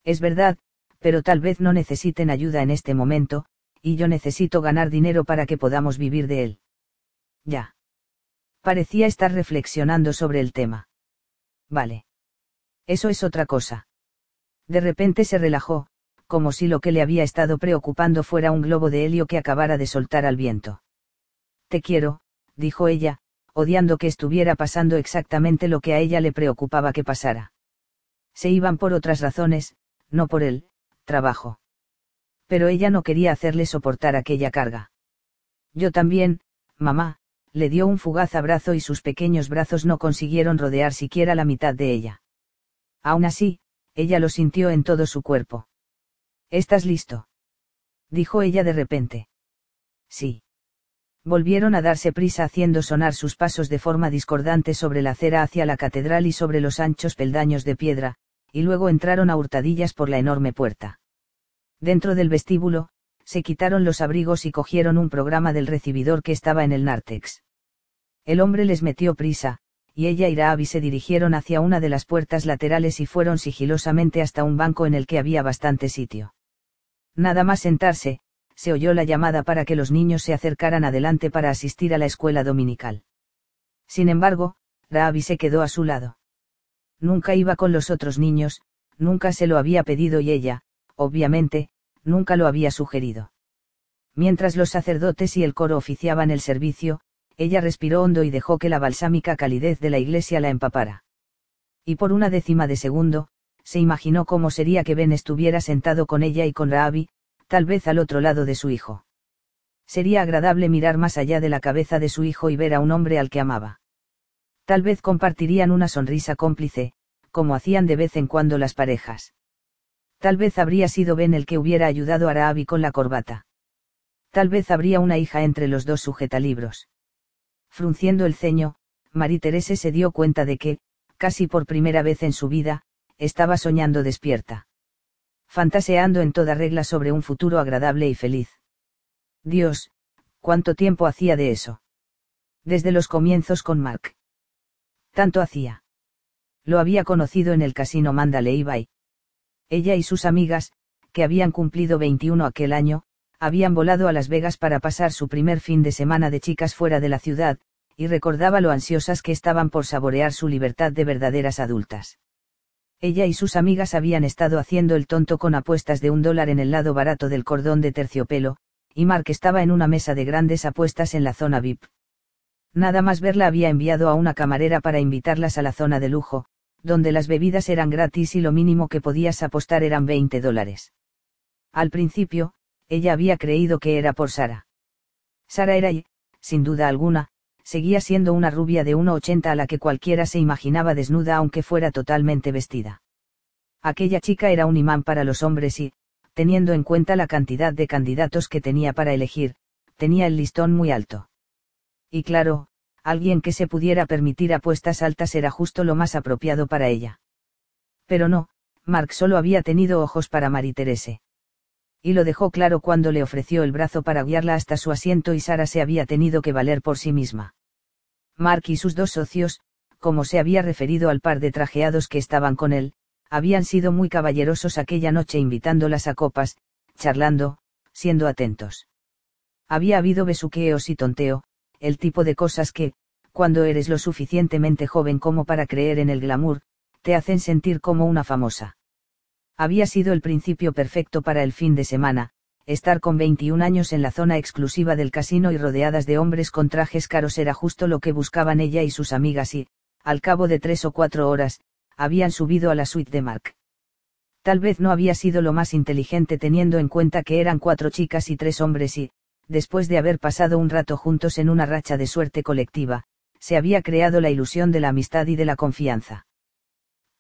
Es verdad, pero tal vez no necesiten ayuda en este momento, y yo necesito ganar dinero para que podamos vivir de él. Ya. Parecía estar reflexionando sobre el tema. Vale. Eso es otra cosa. De repente se relajó, como si lo que le había estado preocupando fuera un globo de helio que acabara de soltar al viento. Te quiero, dijo ella, odiando que estuviera pasando exactamente lo que a ella le preocupaba que pasara. Se iban por otras razones, no por el trabajo. Pero ella no quería hacerle soportar aquella carga. Yo también, mamá, le dio un fugaz abrazo y sus pequeños brazos no consiguieron rodear siquiera la mitad de ella. Aún así, ella lo sintió en todo su cuerpo. ¿Estás listo? dijo ella de repente. Sí. Volvieron a darse prisa haciendo sonar sus pasos de forma discordante sobre la acera hacia la catedral y sobre los anchos peldaños de piedra, y luego entraron a hurtadillas por la enorme puerta. Dentro del vestíbulo, se quitaron los abrigos y cogieron un programa del recibidor que estaba en el nártex. El hombre les metió prisa, y ella y Raabi se dirigieron hacia una de las puertas laterales y fueron sigilosamente hasta un banco en el que había bastante sitio. Nada más sentarse, se oyó la llamada para que los niños se acercaran adelante para asistir a la escuela dominical. Sin embargo, Raabi se quedó a su lado. Nunca iba con los otros niños, nunca se lo había pedido y ella, obviamente, nunca lo había sugerido. Mientras los sacerdotes y el coro oficiaban el servicio, ella respiró hondo y dejó que la balsámica calidez de la iglesia la empapara. Y por una décima de segundo, se imaginó cómo sería que Ben estuviera sentado con ella y con Raabi, tal vez al otro lado de su hijo. Sería agradable mirar más allá de la cabeza de su hijo y ver a un hombre al que amaba. Tal vez compartirían una sonrisa cómplice, como hacían de vez en cuando las parejas. Tal vez habría sido Ben el que hubiera ayudado a Raabi con la corbata. Tal vez habría una hija entre los dos sujetalibros. Frunciendo el ceño, Marie Terese se dio cuenta de que, casi por primera vez en su vida, estaba soñando despierta. Fantaseando en toda regla sobre un futuro agradable y feliz. Dios, ¿cuánto tiempo hacía de eso? Desde los comienzos con Mark. Tanto hacía. Lo había conocido en el casino Mandalay Bay. Ella y sus amigas, que habían cumplido 21 aquel año, habían volado a Las Vegas para pasar su primer fin de semana de chicas fuera de la ciudad, y recordaba lo ansiosas que estaban por saborear su libertad de verdaderas adultas. Ella y sus amigas habían estado haciendo el tonto con apuestas de un dólar en el lado barato del cordón de terciopelo, y Mark estaba en una mesa de grandes apuestas en la zona VIP. Nada más verla había enviado a una camarera para invitarlas a la zona de lujo, donde las bebidas eran gratis y lo mínimo que podías apostar eran 20 dólares. Al principio, ella había creído que era por Sara. Sara era y, sin duda alguna, seguía siendo una rubia de 1,80 a la que cualquiera se imaginaba desnuda aunque fuera totalmente vestida. Aquella chica era un imán para los hombres y, teniendo en cuenta la cantidad de candidatos que tenía para elegir, tenía el listón muy alto. Y claro, alguien que se pudiera permitir apuestas altas era justo lo más apropiado para ella. Pero no, Mark solo había tenido ojos para Marie Terese y lo dejó claro cuando le ofreció el brazo para guiarla hasta su asiento y Sara se había tenido que valer por sí misma. Mark y sus dos socios, como se había referido al par de trajeados que estaban con él, habían sido muy caballerosos aquella noche invitándolas a copas, charlando, siendo atentos. Había habido besuqueos y tonteo, el tipo de cosas que, cuando eres lo suficientemente joven como para creer en el glamour, te hacen sentir como una famosa. Había sido el principio perfecto para el fin de semana, estar con 21 años en la zona exclusiva del casino y rodeadas de hombres con trajes caros era justo lo que buscaban ella y sus amigas y, al cabo de tres o cuatro horas, habían subido a la suite de Mark. Tal vez no había sido lo más inteligente teniendo en cuenta que eran cuatro chicas y tres hombres y, después de haber pasado un rato juntos en una racha de suerte colectiva, se había creado la ilusión de la amistad y de la confianza.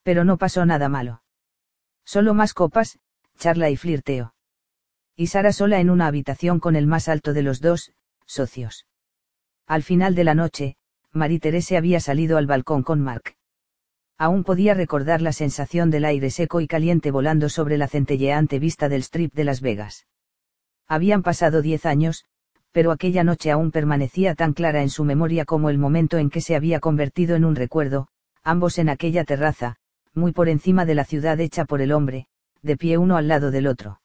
Pero no pasó nada malo. Solo más copas, charla y flirteo. Y Sara sola en una habitación con el más alto de los dos, socios. Al final de la noche, Marie Terese había salido al balcón con Mark. Aún podía recordar la sensación del aire seco y caliente volando sobre la centelleante vista del strip de Las Vegas. Habían pasado diez años, pero aquella noche aún permanecía tan clara en su memoria como el momento en que se había convertido en un recuerdo, ambos en aquella terraza, muy por encima de la ciudad hecha por el hombre, de pie uno al lado del otro.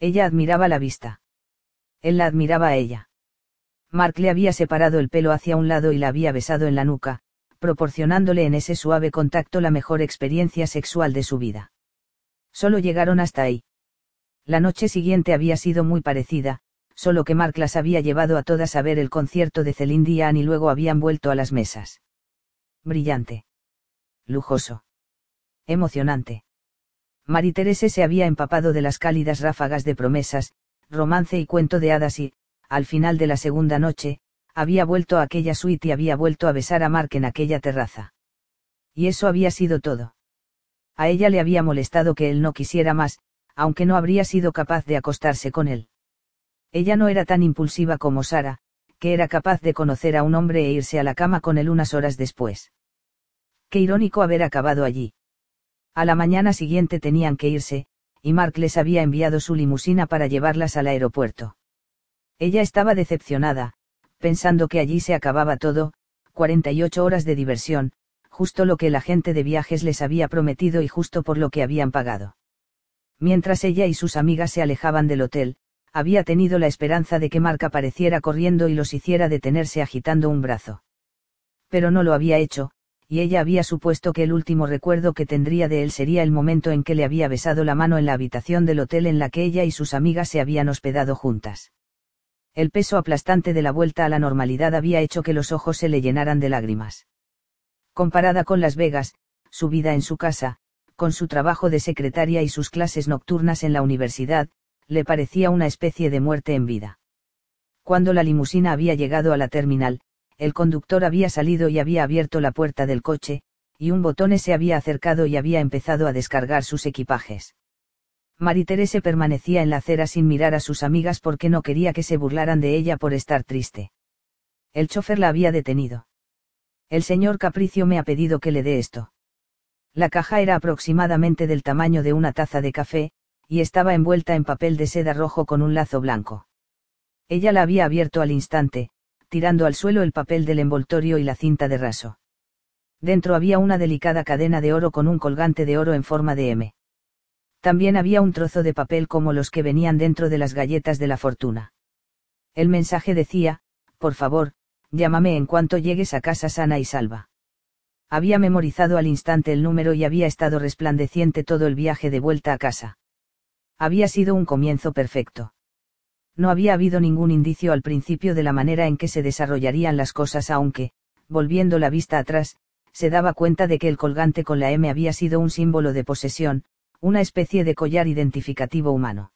Ella admiraba la vista. Él la admiraba a ella. Mark le había separado el pelo hacia un lado y la había besado en la nuca, proporcionándole en ese suave contacto la mejor experiencia sexual de su vida. Solo llegaron hasta ahí. La noche siguiente había sido muy parecida, solo que Mark las había llevado a todas a ver el concierto de Celine Dion y luego habían vuelto a las mesas. Brillante. Lujoso emocionante. Marie Terese se había empapado de las cálidas ráfagas de promesas, romance y cuento de hadas y, al final de la segunda noche, había vuelto a aquella suite y había vuelto a besar a Mark en aquella terraza. Y eso había sido todo. A ella le había molestado que él no quisiera más, aunque no habría sido capaz de acostarse con él. Ella no era tan impulsiva como Sara, que era capaz de conocer a un hombre e irse a la cama con él unas horas después. Qué irónico haber acabado allí. A la mañana siguiente tenían que irse, y Mark les había enviado su limusina para llevarlas al aeropuerto. Ella estaba decepcionada, pensando que allí se acababa todo, 48 horas de diversión, justo lo que el agente de viajes les había prometido y justo por lo que habían pagado. Mientras ella y sus amigas se alejaban del hotel, había tenido la esperanza de que Mark apareciera corriendo y los hiciera detenerse agitando un brazo. Pero no lo había hecho, y ella había supuesto que el último recuerdo que tendría de él sería el momento en que le había besado la mano en la habitación del hotel en la que ella y sus amigas se habían hospedado juntas. El peso aplastante de la vuelta a la normalidad había hecho que los ojos se le llenaran de lágrimas. Comparada con Las Vegas, su vida en su casa, con su trabajo de secretaria y sus clases nocturnas en la universidad, le parecía una especie de muerte en vida. Cuando la limusina había llegado a la terminal, el conductor había salido y había abierto la puerta del coche, y un botón se había acercado y había empezado a descargar sus equipajes. Terese permanecía en la acera sin mirar a sus amigas porque no quería que se burlaran de ella por estar triste. El chofer la había detenido. El señor Capricio me ha pedido que le dé esto. La caja era aproximadamente del tamaño de una taza de café, y estaba envuelta en papel de seda rojo con un lazo blanco. Ella la había abierto al instante, tirando al suelo el papel del envoltorio y la cinta de raso. Dentro había una delicada cadena de oro con un colgante de oro en forma de M. También había un trozo de papel como los que venían dentro de las galletas de la fortuna. El mensaje decía, por favor, llámame en cuanto llegues a casa sana y salva. Había memorizado al instante el número y había estado resplandeciente todo el viaje de vuelta a casa. Había sido un comienzo perfecto. No había habido ningún indicio al principio de la manera en que se desarrollarían las cosas aunque, volviendo la vista atrás, se daba cuenta de que el colgante con la M había sido un símbolo de posesión, una especie de collar identificativo humano.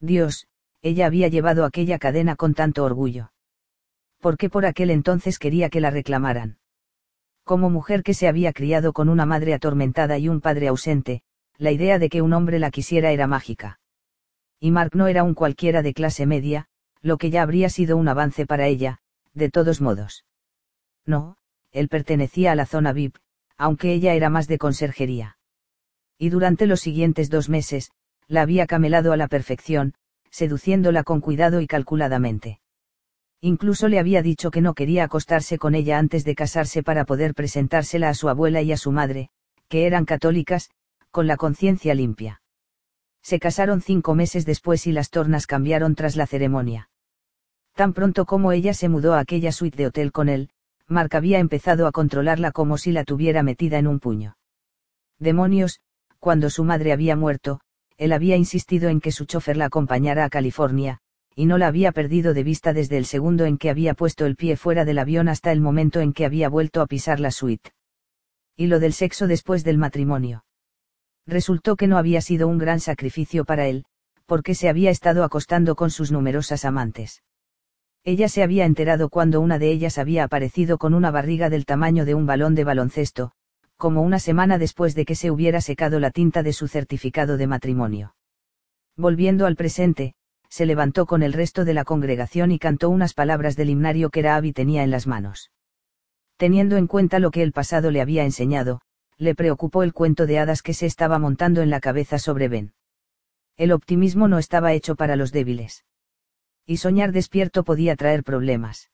Dios, ella había llevado aquella cadena con tanto orgullo. ¿Por qué por aquel entonces quería que la reclamaran? Como mujer que se había criado con una madre atormentada y un padre ausente, la idea de que un hombre la quisiera era mágica. Y Mark no era un cualquiera de clase media, lo que ya habría sido un avance para ella, de todos modos. No, él pertenecía a la zona VIP, aunque ella era más de conserjería y durante los siguientes dos meses, la había camelado a la perfección, seduciéndola con cuidado y calculadamente. Incluso le había dicho que no quería acostarse con ella antes de casarse para poder presentársela a su abuela y a su madre, que eran católicas, con la conciencia limpia. Se casaron cinco meses después y las tornas cambiaron tras la ceremonia. Tan pronto como ella se mudó a aquella suite de hotel con él, Mark había empezado a controlarla como si la tuviera metida en un puño. Demonios, cuando su madre había muerto, él había insistido en que su chofer la acompañara a California, y no la había perdido de vista desde el segundo en que había puesto el pie fuera del avión hasta el momento en que había vuelto a pisar la suite. Y lo del sexo después del matrimonio. Resultó que no había sido un gran sacrificio para él, porque se había estado acostando con sus numerosas amantes. Ella se había enterado cuando una de ellas había aparecido con una barriga del tamaño de un balón de baloncesto, como una semana después de que se hubiera secado la tinta de su certificado de matrimonio. Volviendo al presente, se levantó con el resto de la congregación y cantó unas palabras del himnario que Rabi tenía en las manos. Teniendo en cuenta lo que el pasado le había enseñado, le preocupó el cuento de hadas que se estaba montando en la cabeza sobre Ben. El optimismo no estaba hecho para los débiles. Y soñar despierto podía traer problemas.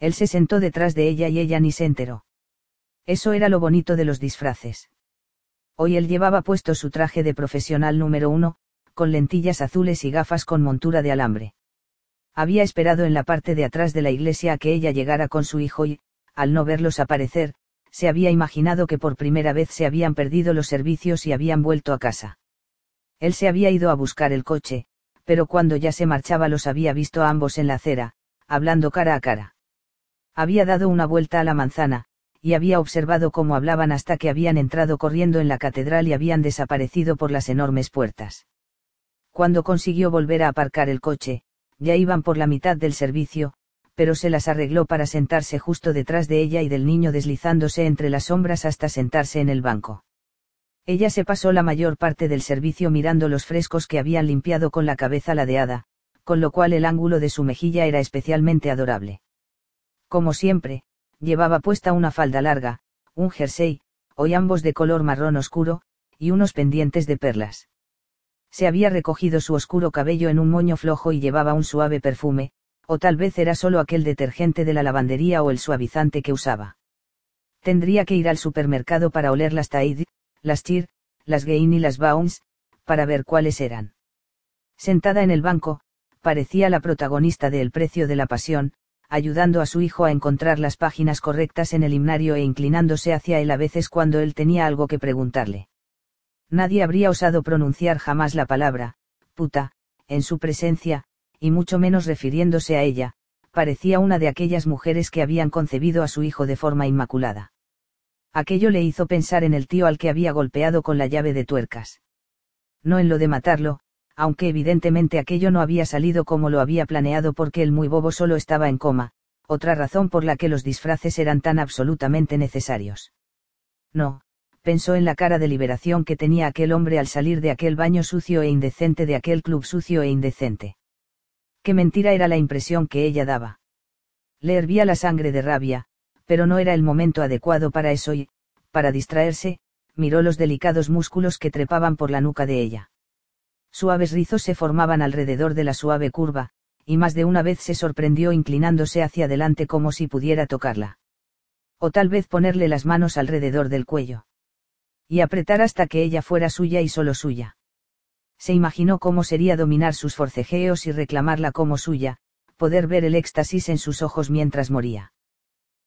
Él se sentó detrás de ella y ella ni se enteró. Eso era lo bonito de los disfraces. Hoy él llevaba puesto su traje de profesional número uno, con lentillas azules y gafas con montura de alambre. Había esperado en la parte de atrás de la iglesia a que ella llegara con su hijo y, al no verlos aparecer, se había imaginado que por primera vez se habían perdido los servicios y habían vuelto a casa. Él se había ido a buscar el coche, pero cuando ya se marchaba los había visto a ambos en la acera, hablando cara a cara. Había dado una vuelta a la manzana, y había observado cómo hablaban hasta que habían entrado corriendo en la catedral y habían desaparecido por las enormes puertas. Cuando consiguió volver a aparcar el coche, ya iban por la mitad del servicio, pero se las arregló para sentarse justo detrás de ella y del niño deslizándose entre las sombras hasta sentarse en el banco. Ella se pasó la mayor parte del servicio mirando los frescos que habían limpiado con la cabeza ladeada, con lo cual el ángulo de su mejilla era especialmente adorable. Como siempre, llevaba puesta una falda larga, un jersey, hoy ambos de color marrón oscuro, y unos pendientes de perlas. Se había recogido su oscuro cabello en un moño flojo y llevaba un suave perfume, o tal vez era solo aquel detergente de la lavandería o el suavizante que usaba. Tendría que ir al supermercado para oler las Tide, las Cheer, las Gain y las Bounce, para ver cuáles eran. Sentada en el banco, parecía la protagonista de El precio de la pasión, ayudando a su hijo a encontrar las páginas correctas en el himnario e inclinándose hacia él a veces cuando él tenía algo que preguntarle. Nadie habría osado pronunciar jamás la palabra, puta, en su presencia, y mucho menos refiriéndose a ella, parecía una de aquellas mujeres que habían concebido a su hijo de forma inmaculada. Aquello le hizo pensar en el tío al que había golpeado con la llave de tuercas. No en lo de matarlo, aunque evidentemente aquello no había salido como lo había planeado porque el muy bobo solo estaba en coma, otra razón por la que los disfraces eran tan absolutamente necesarios. No, pensó en la cara de liberación que tenía aquel hombre al salir de aquel baño sucio e indecente de aquel club sucio e indecente. Qué mentira era la impresión que ella daba. Le hervía la sangre de rabia, pero no era el momento adecuado para eso y, para distraerse, miró los delicados músculos que trepaban por la nuca de ella. Suaves rizos se formaban alrededor de la suave curva, y más de una vez se sorprendió inclinándose hacia adelante como si pudiera tocarla. O tal vez ponerle las manos alrededor del cuello. Y apretar hasta que ella fuera suya y solo suya se imaginó cómo sería dominar sus forcejeos y reclamarla como suya, poder ver el éxtasis en sus ojos mientras moría.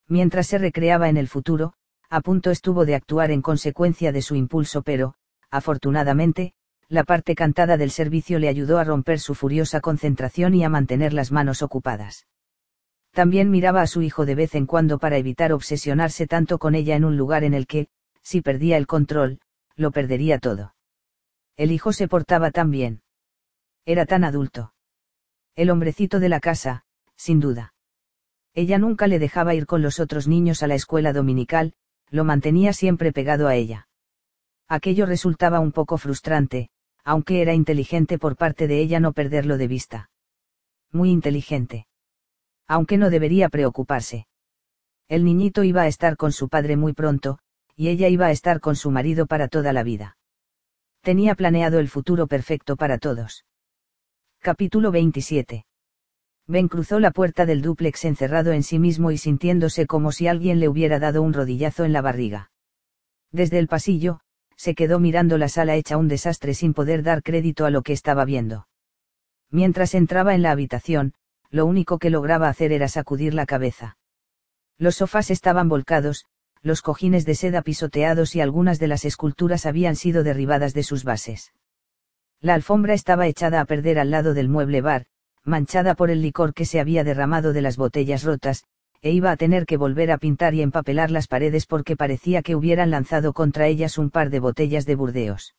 Mientras se recreaba en el futuro, a punto estuvo de actuar en consecuencia de su impulso pero, afortunadamente, la parte cantada del servicio le ayudó a romper su furiosa concentración y a mantener las manos ocupadas. También miraba a su hijo de vez en cuando para evitar obsesionarse tanto con ella en un lugar en el que, si perdía el control, lo perdería todo. El hijo se portaba tan bien. Era tan adulto. El hombrecito de la casa, sin duda. Ella nunca le dejaba ir con los otros niños a la escuela dominical, lo mantenía siempre pegado a ella. Aquello resultaba un poco frustrante, aunque era inteligente por parte de ella no perderlo de vista. Muy inteligente. Aunque no debería preocuparse. El niñito iba a estar con su padre muy pronto, y ella iba a estar con su marido para toda la vida. Tenía planeado el futuro perfecto para todos. Capítulo 27. Ben cruzó la puerta del dúplex encerrado en sí mismo y sintiéndose como si alguien le hubiera dado un rodillazo en la barriga. Desde el pasillo, se quedó mirando la sala hecha un desastre sin poder dar crédito a lo que estaba viendo. Mientras entraba en la habitación, lo único que lograba hacer era sacudir la cabeza. Los sofás estaban volcados, los cojines de seda pisoteados y algunas de las esculturas habían sido derribadas de sus bases. La alfombra estaba echada a perder al lado del mueble bar, manchada por el licor que se había derramado de las botellas rotas, e iba a tener que volver a pintar y empapelar las paredes porque parecía que hubieran lanzado contra ellas un par de botellas de Burdeos.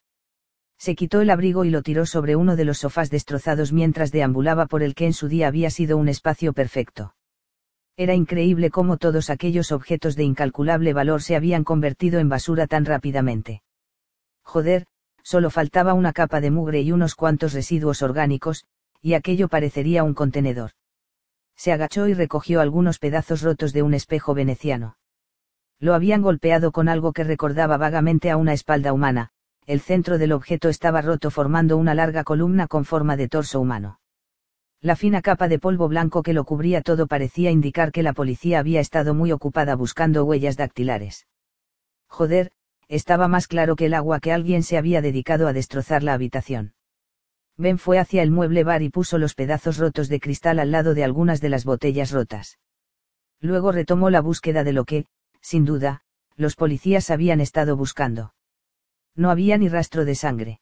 Se quitó el abrigo y lo tiró sobre uno de los sofás destrozados mientras deambulaba por el que en su día había sido un espacio perfecto. Era increíble cómo todos aquellos objetos de incalculable valor se habían convertido en basura tan rápidamente. Joder, solo faltaba una capa de mugre y unos cuantos residuos orgánicos, y aquello parecería un contenedor. Se agachó y recogió algunos pedazos rotos de un espejo veneciano. Lo habían golpeado con algo que recordaba vagamente a una espalda humana, el centro del objeto estaba roto formando una larga columna con forma de torso humano. La fina capa de polvo blanco que lo cubría todo parecía indicar que la policía había estado muy ocupada buscando huellas dactilares. Joder, estaba más claro que el agua que alguien se había dedicado a destrozar la habitación. Ben fue hacia el mueble bar y puso los pedazos rotos de cristal al lado de algunas de las botellas rotas. Luego retomó la búsqueda de lo que, sin duda, los policías habían estado buscando. No había ni rastro de sangre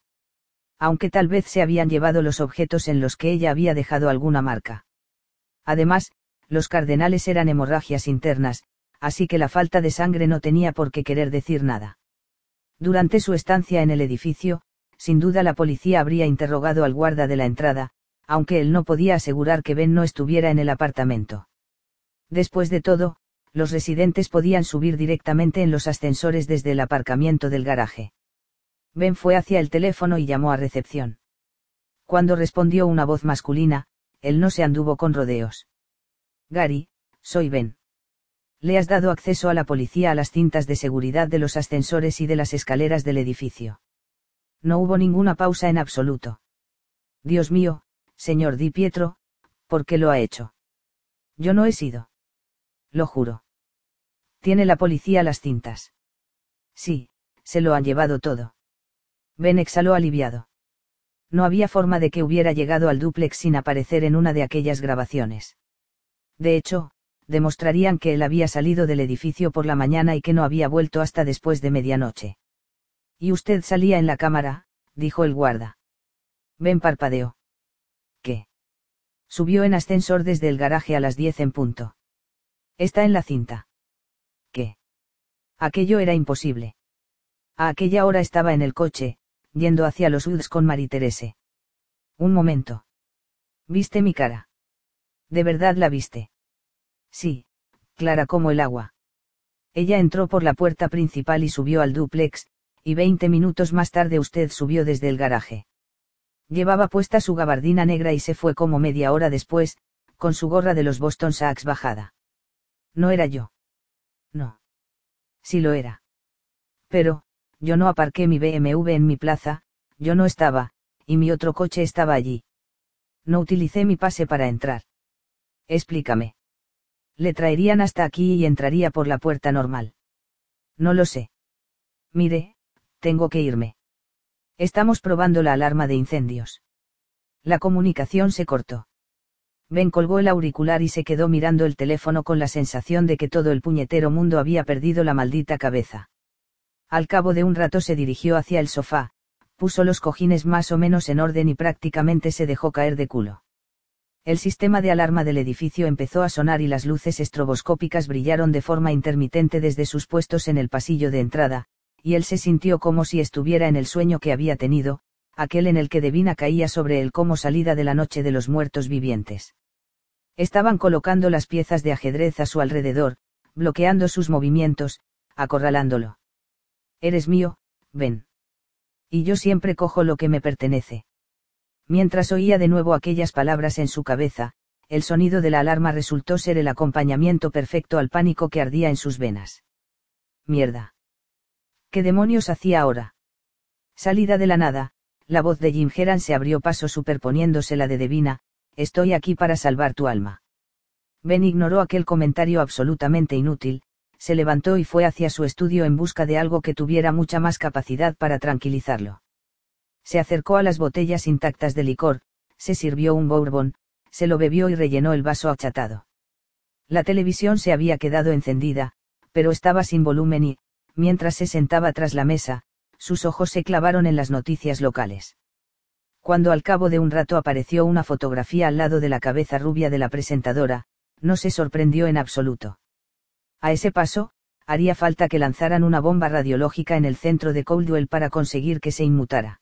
aunque tal vez se habían llevado los objetos en los que ella había dejado alguna marca. Además, los cardenales eran hemorragias internas, así que la falta de sangre no tenía por qué querer decir nada. Durante su estancia en el edificio, sin duda la policía habría interrogado al guarda de la entrada, aunque él no podía asegurar que Ben no estuviera en el apartamento. Después de todo, los residentes podían subir directamente en los ascensores desde el aparcamiento del garaje. Ben fue hacia el teléfono y llamó a recepción. Cuando respondió una voz masculina, él no se anduvo con rodeos. Gary, soy Ben. Le has dado acceso a la policía a las cintas de seguridad de los ascensores y de las escaleras del edificio. No hubo ninguna pausa en absoluto. Dios mío, señor Di Pietro, ¿por qué lo ha hecho? Yo no he sido. Lo juro. Tiene la policía las cintas. Sí, se lo han llevado todo. Ben exhaló aliviado. No había forma de que hubiera llegado al dúplex sin aparecer en una de aquellas grabaciones. De hecho, demostrarían que él había salido del edificio por la mañana y que no había vuelto hasta después de medianoche. Y usted salía en la cámara, dijo el guarda. Ben parpadeó. ¿Qué? Subió en ascensor desde el garaje a las diez en punto. Está en la cinta. ¿Qué? Aquello era imposible. A aquella hora estaba en el coche, yendo hacia los Woods con Marie-Terese. Un momento. ¿Viste mi cara? ¿De verdad la viste? Sí, clara como el agua. Ella entró por la puerta principal y subió al duplex, y veinte minutos más tarde usted subió desde el garaje. Llevaba puesta su gabardina negra y se fue como media hora después, con su gorra de los Boston Sox bajada. No era yo. No. Sí lo era. Pero, yo no aparqué mi BMW en mi plaza, yo no estaba, y mi otro coche estaba allí. No utilicé mi pase para entrar. Explícame. Le traerían hasta aquí y entraría por la puerta normal. No lo sé. Mire, tengo que irme. Estamos probando la alarma de incendios. La comunicación se cortó. Ben colgó el auricular y se quedó mirando el teléfono con la sensación de que todo el puñetero mundo había perdido la maldita cabeza. Al cabo de un rato se dirigió hacia el sofá, puso los cojines más o menos en orden y prácticamente se dejó caer de culo. El sistema de alarma del edificio empezó a sonar y las luces estroboscópicas brillaron de forma intermitente desde sus puestos en el pasillo de entrada, y él se sintió como si estuviera en el sueño que había tenido, aquel en el que Devina caía sobre él como salida de la noche de los muertos vivientes. Estaban colocando las piezas de ajedrez a su alrededor, bloqueando sus movimientos, acorralándolo. Eres mío, ven. Y yo siempre cojo lo que me pertenece. Mientras oía de nuevo aquellas palabras en su cabeza, el sonido de la alarma resultó ser el acompañamiento perfecto al pánico que ardía en sus venas. Mierda. ¿Qué demonios hacía ahora? Salida de la nada, la voz de Jim Heran se abrió paso superponiéndose la de Devina, estoy aquí para salvar tu alma. Ben ignoró aquel comentario absolutamente inútil, se levantó y fue hacia su estudio en busca de algo que tuviera mucha más capacidad para tranquilizarlo. Se acercó a las botellas intactas de licor, se sirvió un bourbon, se lo bebió y rellenó el vaso achatado. La televisión se había quedado encendida, pero estaba sin volumen y, mientras se sentaba tras la mesa, sus ojos se clavaron en las noticias locales. Cuando al cabo de un rato apareció una fotografía al lado de la cabeza rubia de la presentadora, no se sorprendió en absoluto. A ese paso, haría falta que lanzaran una bomba radiológica en el centro de Coldwell para conseguir que se inmutara.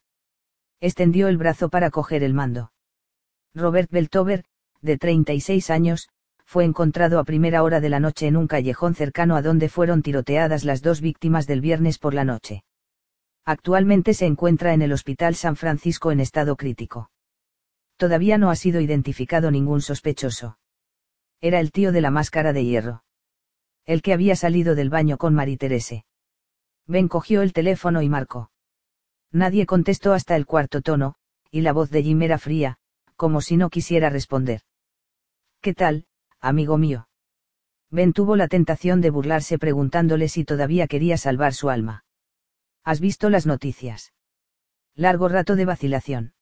Extendió el brazo para coger el mando. Robert Beltover, de 36 años, fue encontrado a primera hora de la noche en un callejón cercano a donde fueron tiroteadas las dos víctimas del viernes por la noche. Actualmente se encuentra en el Hospital San Francisco en estado crítico. Todavía no ha sido identificado ningún sospechoso. Era el tío de la máscara de hierro. El que había salido del baño con Marie-Terese. Ben cogió el teléfono y marcó. Nadie contestó hasta el cuarto tono, y la voz de Jim era fría, como si no quisiera responder. ¿Qué tal, amigo mío. Ben tuvo la tentación de burlarse preguntándole si todavía quería salvar su alma. ¿Has visto las noticias? Largo rato de vacilación.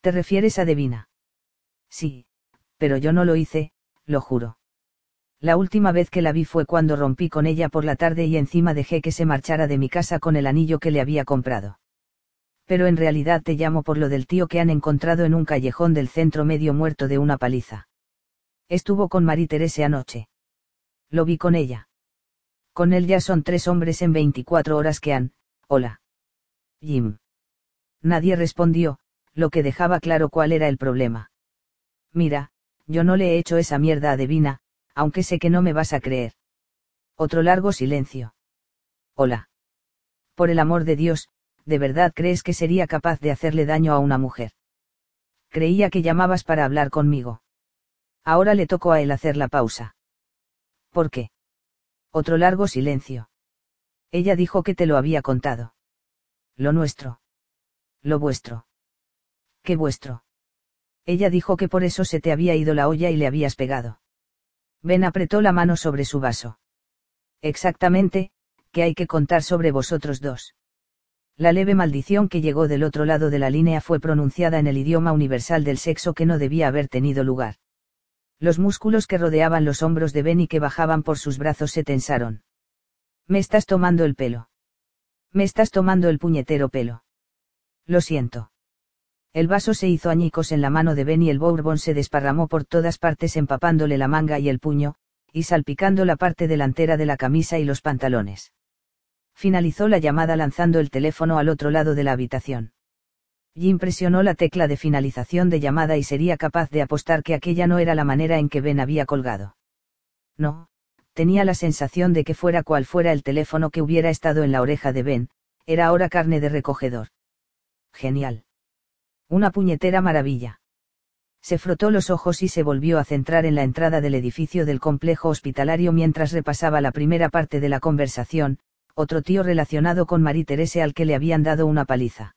¿Te refieres a Devina? Sí, pero yo no lo hice, lo juro. La última vez que la vi fue cuando rompí con ella por la tarde y encima dejé que se marchara de mi casa con el anillo que le había comprado. Pero en realidad te llamo por lo del tío que han encontrado en un callejón del centro medio muerto de una paliza. Estuvo con Marie Terese anoche. Lo vi con ella. Con él ya son tres hombres en 24 horas que han, hola. Jim. Nadie respondió, lo que dejaba claro cuál era el problema. Mira, yo no le he hecho esa mierda a Devina, aunque sé que no me vas a creer. Otro largo silencio. Hola. Por el amor de Dios, ¿de verdad crees que sería capaz de hacerle daño a una mujer? Creía que llamabas para hablar conmigo. Ahora le tocó a él hacer la pausa. ¿Por qué? Otro largo silencio. Ella dijo que te lo había contado. Lo nuestro. Lo vuestro. ¿Qué vuestro? Ella dijo que por eso se te había ido la olla y le habías pegado. Ben apretó la mano sobre su vaso. Exactamente, que hay que contar sobre vosotros dos. La leve maldición que llegó del otro lado de la línea fue pronunciada en el idioma universal del sexo que no debía haber tenido lugar. Los músculos que rodeaban los hombros de Ben y que bajaban por sus brazos se tensaron. Me estás tomando el pelo. Me estás tomando el puñetero pelo. Lo siento. El vaso se hizo añicos en la mano de Ben y el bourbon se desparramó por todas partes empapándole la manga y el puño, y salpicando la parte delantera de la camisa y los pantalones. Finalizó la llamada lanzando el teléfono al otro lado de la habitación. Jim presionó la tecla de finalización de llamada y sería capaz de apostar que aquella no era la manera en que Ben había colgado. No, tenía la sensación de que fuera cual fuera el teléfono que hubiera estado en la oreja de Ben, era ahora carne de recogedor. Genial. Una puñetera maravilla. Se frotó los ojos y se volvió a centrar en la entrada del edificio del complejo hospitalario mientras repasaba la primera parte de la conversación, otro tío relacionado con Marie Terese al que le habían dado una paliza.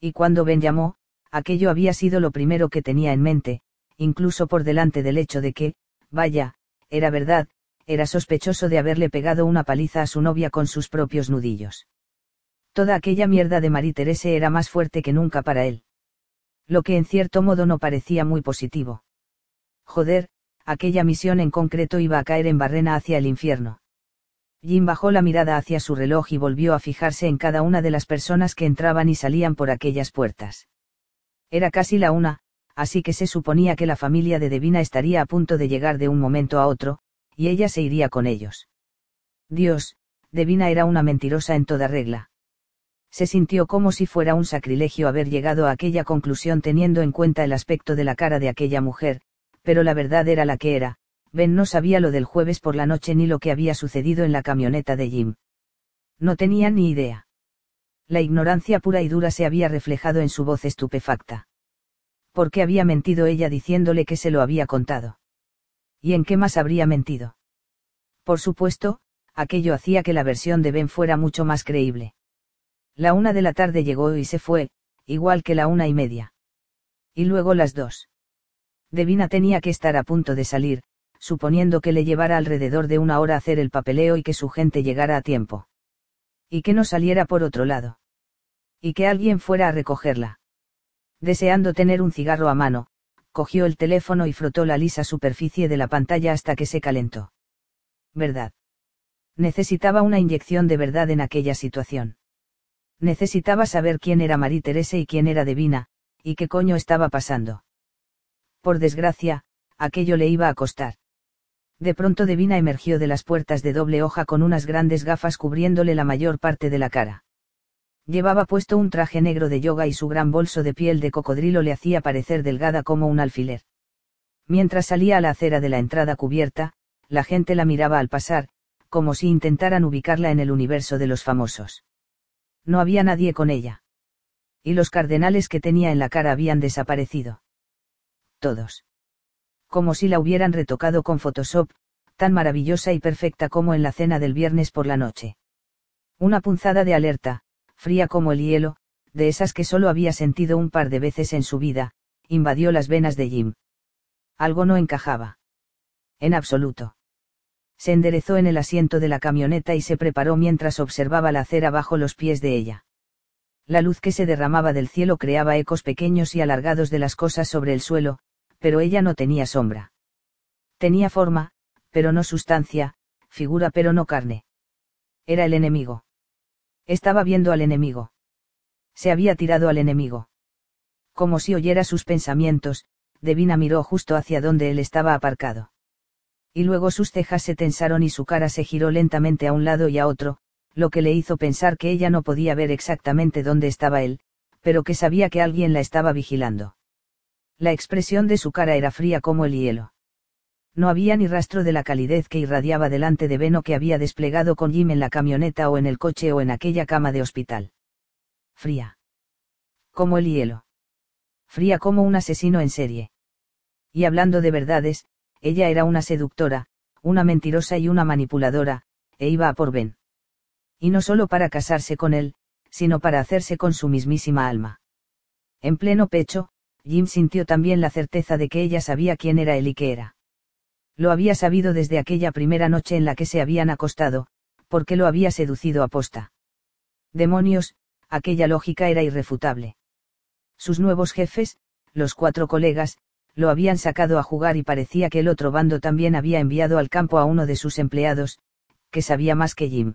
Y cuando Ben llamó, aquello había sido lo primero que tenía en mente, incluso por delante del hecho de que, vaya, era verdad, era sospechoso de haberle pegado una paliza a su novia con sus propios nudillos. Toda aquella mierda de Marie Terese era más fuerte que nunca para él. Lo que en cierto modo no parecía muy positivo. Joder, aquella misión en concreto iba a caer en barrena hacia el infierno. Jim bajó la mirada hacia su reloj y volvió a fijarse en cada una de las personas que entraban y salían por aquellas puertas. Era casi la una, así que se suponía que la familia de Devina estaría a punto de llegar de un momento a otro, y ella se iría con ellos. Dios, Devina era una mentirosa en toda regla. Se sintió como si fuera un sacrilegio haber llegado a aquella conclusión teniendo en cuenta el aspecto de la cara de aquella mujer, pero la verdad era la que era, Ben no sabía lo del jueves por la noche ni lo que había sucedido en la camioneta de Jim. No tenía ni idea. La ignorancia pura y dura se había reflejado en su voz estupefacta. ¿Por qué había mentido ella diciéndole que se lo había contado? ¿Y en qué más habría mentido? Por supuesto, aquello hacía que la versión de Ben fuera mucho más creíble. La una de la tarde llegó y se fue, igual que la una y media. Y luego las dos. Devina tenía que estar a punto de salir, suponiendo que le llevara alrededor de una hora hacer el papeleo y que su gente llegara a tiempo. Y que no saliera por otro lado. Y que alguien fuera a recogerla. Deseando tener un cigarro a mano, cogió el teléfono y frotó la lisa superficie de la pantalla hasta que se calentó. ¿Verdad? Necesitaba una inyección de verdad en aquella situación. Necesitaba saber quién era Marie Terese y quién era Devina, y qué coño estaba pasando. Por desgracia, aquello le iba a costar. De pronto Devina emergió de las puertas de doble hoja con unas grandes gafas cubriéndole la mayor parte de la cara. Llevaba puesto un traje negro de yoga y su gran bolso de piel de cocodrilo le hacía parecer delgada como un alfiler. Mientras salía a la acera de la entrada cubierta, la gente la miraba al pasar, como si intentaran ubicarla en el universo de los famosos. No había nadie con ella. Y los cardenales que tenía en la cara habían desaparecido. Todos como si la hubieran retocado con Photoshop, tan maravillosa y perfecta como en la cena del viernes por la noche. Una punzada de alerta, fría como el hielo, de esas que solo había sentido un par de veces en su vida, invadió las venas de Jim. Algo no encajaba. En absoluto. Se enderezó en el asiento de la camioneta y se preparó mientras observaba la acera bajo los pies de ella. La luz que se derramaba del cielo creaba ecos pequeños y alargados de las cosas sobre el suelo, pero ella no tenía sombra. Tenía forma, pero no sustancia, figura pero no carne. Era el enemigo. Estaba viendo al enemigo. Se había tirado al enemigo. Como si oyera sus pensamientos, Devina miró justo hacia donde él estaba aparcado. Y luego sus cejas se tensaron y su cara se giró lentamente a un lado y a otro, lo que le hizo pensar que ella no podía ver exactamente dónde estaba él, pero que sabía que alguien la estaba vigilando. La expresión de su cara era fría como el hielo. No había ni rastro de la calidez que irradiaba delante de Beno que había desplegado con Jim en la camioneta o en el coche o en aquella cama de hospital. Fría. Como el hielo. Fría como un asesino en serie. Y hablando de verdades, ella era una seductora, una mentirosa y una manipuladora, e iba a por Ben. Y no solo para casarse con él, sino para hacerse con su mismísima alma. En pleno pecho, Jim sintió también la certeza de que ella sabía quién era él y qué era. Lo había sabido desde aquella primera noche en la que se habían acostado, porque lo había seducido a posta. Demonios, aquella lógica era irrefutable. Sus nuevos jefes, los cuatro colegas, lo habían sacado a jugar y parecía que el otro bando también había enviado al campo a uno de sus empleados, que sabía más que Jim.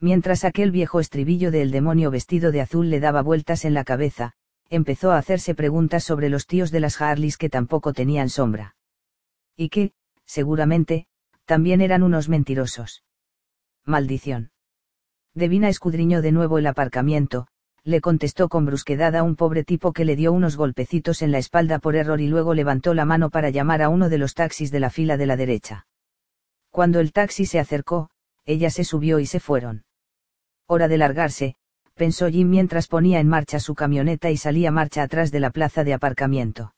Mientras aquel viejo estribillo del demonio vestido de azul le daba vueltas en la cabeza, empezó a hacerse preguntas sobre los tíos de las Harleys que tampoco tenían sombra. Y que, seguramente, también eran unos mentirosos. Maldición. Devina escudriñó de nuevo el aparcamiento, le contestó con brusquedad a un pobre tipo que le dio unos golpecitos en la espalda por error y luego levantó la mano para llamar a uno de los taxis de la fila de la derecha. Cuando el taxi se acercó, ella se subió y se fueron. Hora de largarse, pensó Jim mientras ponía en marcha su camioneta y salía marcha atrás de la plaza de aparcamiento.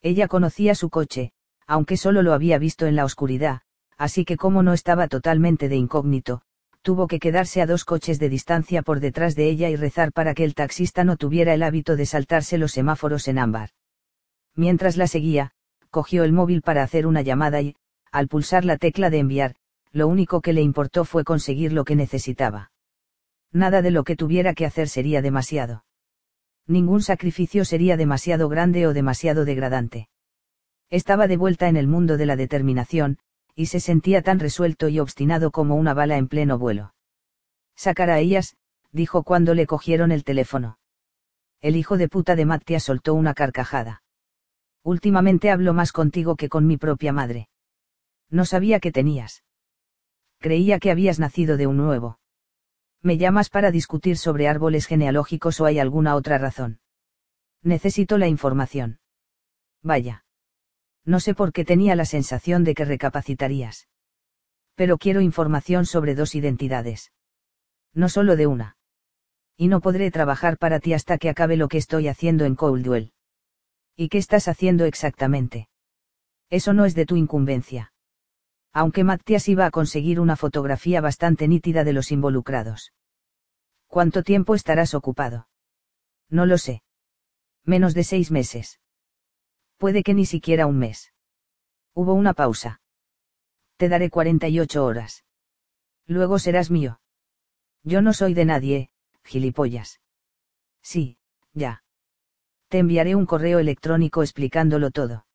Ella conocía su coche, aunque solo lo había visto en la oscuridad, así que como no estaba totalmente de incógnito, tuvo que quedarse a dos coches de distancia por detrás de ella y rezar para que el taxista no tuviera el hábito de saltarse los semáforos en ámbar. Mientras la seguía, cogió el móvil para hacer una llamada y, al pulsar la tecla de enviar, lo único que le importó fue conseguir lo que necesitaba nada de lo que tuviera que hacer sería demasiado. Ningún sacrificio sería demasiado grande o demasiado degradante. Estaba de vuelta en el mundo de la determinación, y se sentía tan resuelto y obstinado como una bala en pleno vuelo. Sacar a ellas, dijo cuando le cogieron el teléfono. El hijo de puta de Mattia soltó una carcajada. Últimamente hablo más contigo que con mi propia madre. No sabía que tenías. Creía que habías nacido de un nuevo. ¿Me llamas para discutir sobre árboles genealógicos o hay alguna otra razón? Necesito la información. Vaya. No sé por qué tenía la sensación de que recapacitarías. Pero quiero información sobre dos identidades. No solo de una. Y no podré trabajar para ti hasta que acabe lo que estoy haciendo en Coldwell. ¿Y qué estás haciendo exactamente? Eso no es de tu incumbencia aunque Matías iba a conseguir una fotografía bastante nítida de los involucrados. ¿Cuánto tiempo estarás ocupado? No lo sé. Menos de seis meses. Puede que ni siquiera un mes. Hubo una pausa. Te daré 48 horas. Luego serás mío. Yo no soy de nadie, gilipollas. Sí, ya. Te enviaré un correo electrónico explicándolo todo.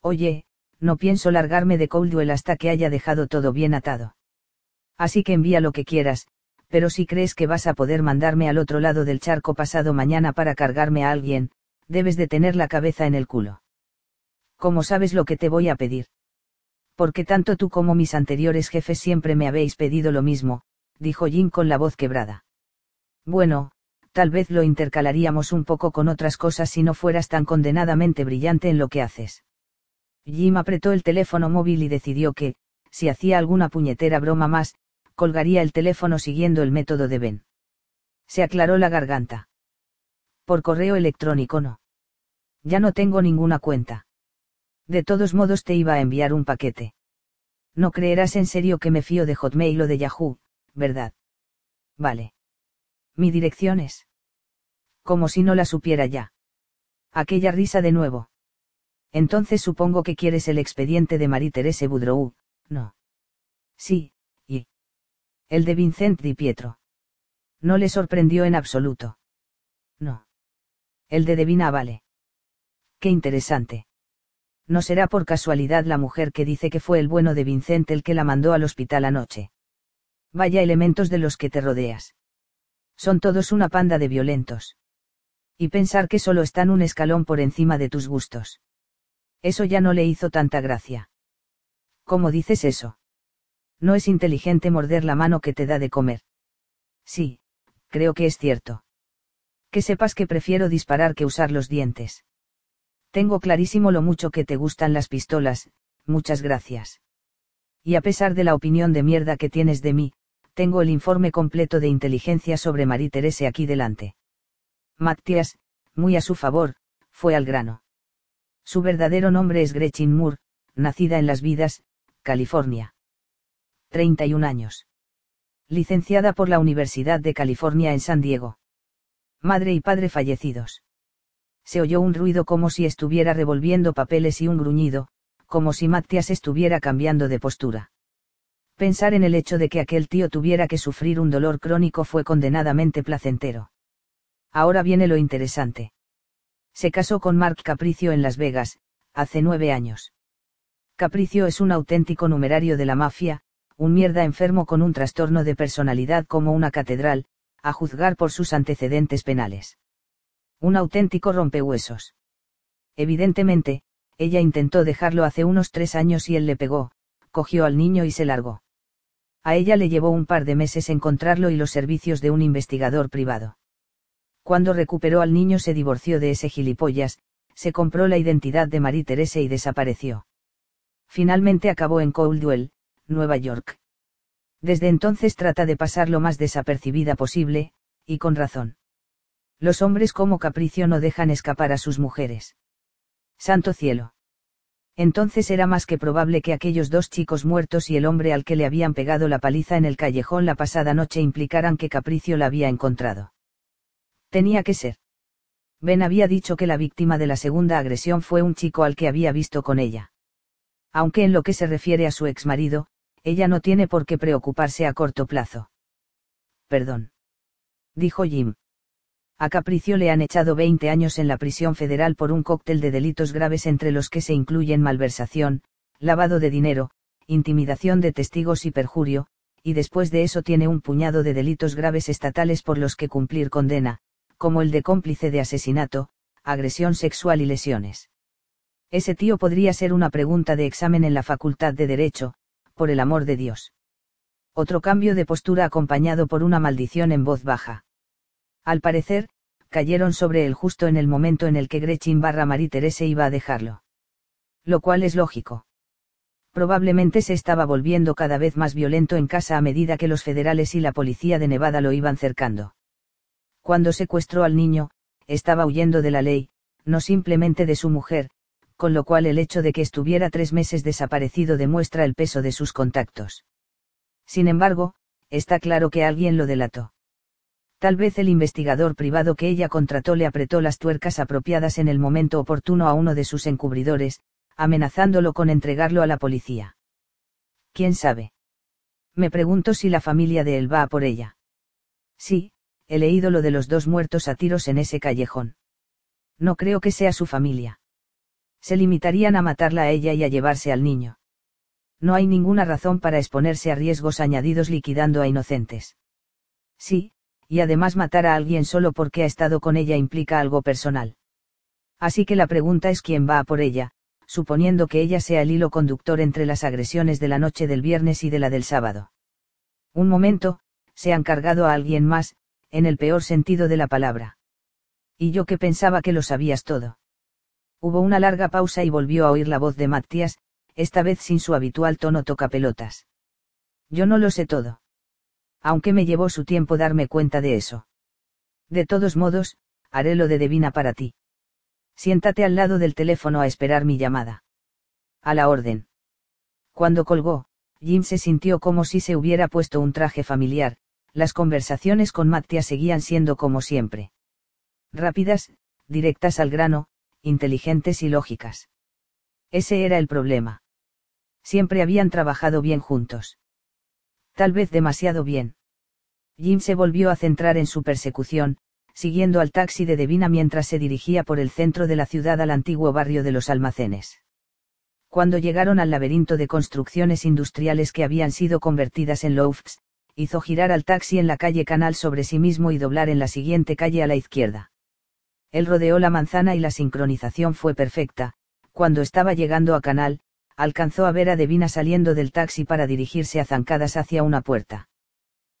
Oye, no pienso largarme de Coldwell hasta que haya dejado todo bien atado. Así que envía lo que quieras, pero si crees que vas a poder mandarme al otro lado del charco pasado mañana para cargarme a alguien, debes de tener la cabeza en el culo. ¿Cómo sabes lo que te voy a pedir? Porque tanto tú como mis anteriores jefes siempre me habéis pedido lo mismo, dijo Jim con la voz quebrada. Bueno, tal vez lo intercalaríamos un poco con otras cosas si no fueras tan condenadamente brillante en lo que haces. Jim apretó el teléfono móvil y decidió que, si hacía alguna puñetera broma más, colgaría el teléfono siguiendo el método de Ben. Se aclaró la garganta. Por correo electrónico no. Ya no tengo ninguna cuenta. De todos modos te iba a enviar un paquete. No creerás en serio que me fío de Hotmail o de Yahoo, ¿verdad? Vale. Mi dirección es. Como si no la supiera ya. Aquella risa de nuevo. Entonces supongo que quieres el expediente de Marie-Thérèse Boudreau, ¿no? Sí, y. El de Vincent Di Pietro. No le sorprendió en absoluto. No. El de Devina vale. Qué interesante. No será por casualidad la mujer que dice que fue el bueno de Vincent el que la mandó al hospital anoche. Vaya elementos de los que te rodeas. Son todos una panda de violentos. Y pensar que solo están un escalón por encima de tus gustos. Eso ya no le hizo tanta gracia. ¿Cómo dices eso? No es inteligente morder la mano que te da de comer. Sí, creo que es cierto. Que sepas que prefiero disparar que usar los dientes. Tengo clarísimo lo mucho que te gustan las pistolas, muchas gracias. Y a pesar de la opinión de mierda que tienes de mí, Tengo el informe completo de inteligencia sobre Marie Terese aquí delante. Matthias, muy a su favor, fue al grano. Su verdadero nombre es Gretchen Moore, nacida en Las Vidas, California. 31 años. Licenciada por la Universidad de California en San Diego. Madre y padre fallecidos. Se oyó un ruido como si estuviera revolviendo papeles y un gruñido, como si Matthias estuviera cambiando de postura. Pensar en el hecho de que aquel tío tuviera que sufrir un dolor crónico fue condenadamente placentero. Ahora viene lo interesante. Se casó con Mark Capricio en Las Vegas, hace nueve años. Capricio es un auténtico numerario de la mafia, un mierda enfermo con un trastorno de personalidad como una catedral, a juzgar por sus antecedentes penales. Un auténtico rompehuesos. Evidentemente, ella intentó dejarlo hace unos tres años y él le pegó, cogió al niño y se largó. A ella le llevó un par de meses encontrarlo y los servicios de un investigador privado. Cuando recuperó al niño se divorció de ese gilipollas, se compró la identidad de Marie Terese y desapareció. Finalmente acabó en Coldwell, Nueva York. Desde entonces trata de pasar lo más desapercibida posible, y con razón. Los hombres como Capricio no dejan escapar a sus mujeres. Santo cielo entonces era más que probable que aquellos dos chicos muertos y el hombre al que le habían pegado la paliza en el callejón la pasada noche implicaran que Capricio la había encontrado. Tenía que ser. Ben había dicho que la víctima de la segunda agresión fue un chico al que había visto con ella. Aunque en lo que se refiere a su exmarido, ella no tiene por qué preocuparse a corto plazo. Perdón. Dijo Jim. A Capricio le han echado 20 años en la prisión federal por un cóctel de delitos graves entre los que se incluyen malversación, lavado de dinero, intimidación de testigos y perjurio, y después de eso tiene un puñado de delitos graves estatales por los que cumplir condena, como el de cómplice de asesinato, agresión sexual y lesiones. Ese tío podría ser una pregunta de examen en la Facultad de Derecho, por el amor de Dios. Otro cambio de postura acompañado por una maldición en voz baja. Al parecer, cayeron sobre él justo en el momento en el que Gretchen barra Marie Terese iba a dejarlo. Lo cual es lógico. Probablemente se estaba volviendo cada vez más violento en casa a medida que los federales y la policía de Nevada lo iban cercando. Cuando secuestró al niño, estaba huyendo de la ley, no simplemente de su mujer, con lo cual el hecho de que estuviera tres meses desaparecido demuestra el peso de sus contactos. Sin embargo, está claro que alguien lo delató. Tal vez el investigador privado que ella contrató le apretó las tuercas apropiadas en el momento oportuno a uno de sus encubridores, amenazándolo con entregarlo a la policía. ¿Quién sabe? Me pregunto si la familia de él va a por ella. Sí, he leído lo de los dos muertos a tiros en ese callejón. No creo que sea su familia. Se limitarían a matarla a ella y a llevarse al niño. No hay ninguna razón para exponerse a riesgos añadidos liquidando a inocentes. Sí, y además matar a alguien solo porque ha estado con ella implica algo personal. Así que la pregunta es quién va a por ella, suponiendo que ella sea el hilo conductor entre las agresiones de la noche del viernes y de la del sábado. Un momento, se han cargado a alguien más, en el peor sentido de la palabra. Y yo que pensaba que lo sabías todo. Hubo una larga pausa y volvió a oír la voz de Matías, esta vez sin su habitual tono tocapelotas. Yo no lo sé todo aunque me llevó su tiempo darme cuenta de eso. De todos modos, haré lo de Devina para ti. Siéntate al lado del teléfono a esperar mi llamada. A la orden. Cuando colgó, Jim se sintió como si se hubiera puesto un traje familiar, las conversaciones con Mattia seguían siendo como siempre. Rápidas, directas al grano, inteligentes y lógicas. Ese era el problema. Siempre habían trabajado bien juntos. Tal vez demasiado bien. Jim se volvió a centrar en su persecución, siguiendo al taxi de Devina mientras se dirigía por el centro de la ciudad al antiguo barrio de los almacenes. Cuando llegaron al laberinto de construcciones industriales que habían sido convertidas en lofts, hizo girar al taxi en la calle Canal sobre sí mismo y doblar en la siguiente calle a la izquierda. Él rodeó la manzana y la sincronización fue perfecta, cuando estaba llegando a Canal, alcanzó a ver a Devina saliendo del taxi para dirigirse a zancadas hacia una puerta.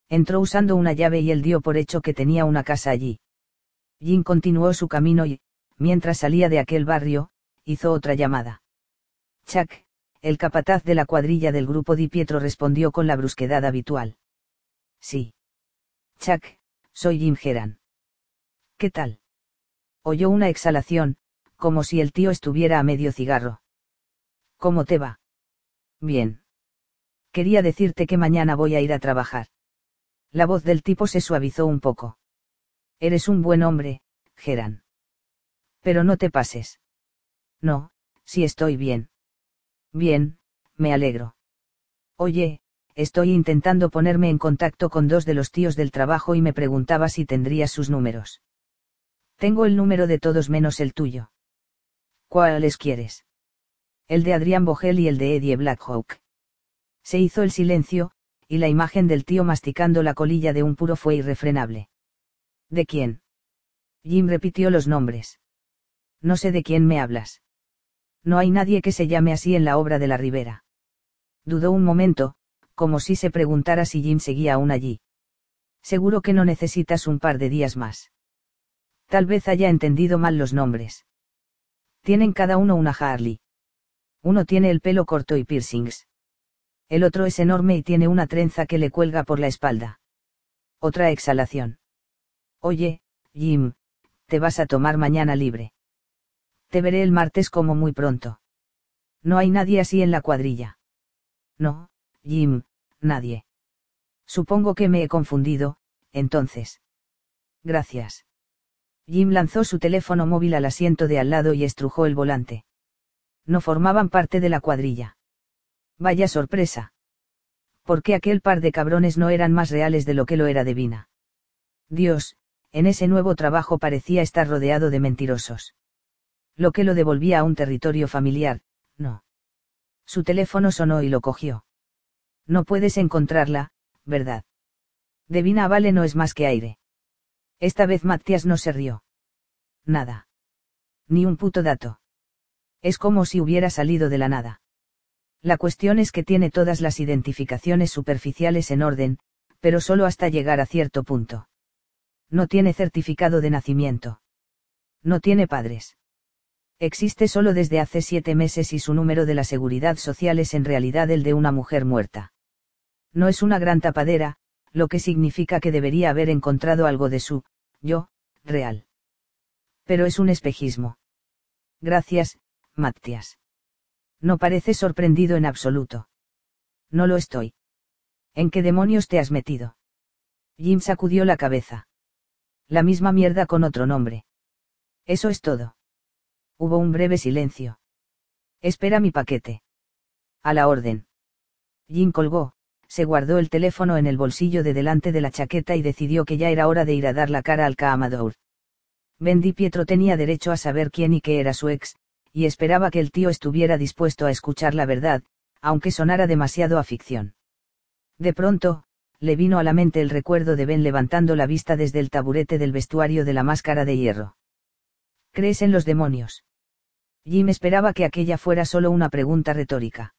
Entró usando una llave y él dio por hecho que tenía una casa allí. Jim continuó su camino y, mientras salía de aquel barrio, hizo otra llamada. Chuck, el capataz de la cuadrilla del grupo Di Pietro respondió con la brusquedad habitual. Sí. Chuck, soy Jim Geran. ¿Qué tal? Oyó una exhalación, como si el tío estuviera a medio cigarro. ¿Cómo te va? Bien. Quería decirte que mañana voy a ir a trabajar. La voz del tipo se suavizó un poco. Eres un buen hombre, Geran. Pero no te pases. No, si estoy bien. Bien, me alegro. Oye, estoy intentando ponerme en contacto con dos de los tíos del trabajo y me preguntaba si tendrías sus números. Tengo el número de todos menos el tuyo. ¿Cuáles quieres? El de Adrián Bogel y el de Eddie Blackhawk. Se hizo el silencio, y la imagen del tío masticando la colilla de un puro fue irrefrenable. ¿De quién? Jim repitió los nombres. No sé de quién me hablas. No hay nadie que se llame así en la obra de la Ribera. Dudó un momento, como si se preguntara si Jim seguía aún allí. Seguro que no necesitas un par de días más. Tal vez haya entendido mal los nombres. Tienen cada uno una Harley. Uno tiene el pelo corto y piercings. El otro es enorme y tiene una trenza que le cuelga por la espalda. Otra exhalación. Oye, Jim, te vas a tomar mañana libre. Te veré el martes como muy pronto. No hay nadie así en la cuadrilla. No, Jim, nadie. Supongo que me he confundido, entonces. Gracias. Jim lanzó su teléfono móvil al asiento de al lado y estrujó el volante. No formaban parte de la cuadrilla. Vaya sorpresa. ¿Por qué aquel par de cabrones no eran más reales de lo que lo era Devina? Dios, en ese nuevo trabajo parecía estar rodeado de mentirosos. Lo que lo devolvía a un territorio familiar, no. Su teléfono sonó y lo cogió. No puedes encontrarla, ¿verdad? Devina Vale no es más que aire. Esta vez Matías no se rió. Nada. Ni un puto dato. Es como si hubiera salido de la nada. La cuestión es que tiene todas las identificaciones superficiales en orden, pero solo hasta llegar a cierto punto. No tiene certificado de nacimiento. No tiene padres. Existe solo desde hace siete meses y su número de la seguridad social es en realidad el de una mujer muerta. No es una gran tapadera, lo que significa que debería haber encontrado algo de su, yo, real. Pero es un espejismo. Gracias, Matías. No pareces sorprendido en absoluto. No lo estoy. ¿En qué demonios te has metido? Jim sacudió la cabeza. La misma mierda con otro nombre. Eso es todo. Hubo un breve silencio. Espera mi paquete. A la orden. Jim colgó, se guardó el teléfono en el bolsillo de delante de la chaqueta y decidió que ya era hora de ir a dar la cara al Caamador. Ben Pietro tenía derecho a saber quién y qué era su ex, y esperaba que el tío estuviera dispuesto a escuchar la verdad, aunque sonara demasiado a ficción. De pronto, le vino a la mente el recuerdo de Ben levantando la vista desde el taburete del vestuario de la máscara de hierro. ¿Crees en los demonios? Jim esperaba que aquella fuera solo una pregunta retórica.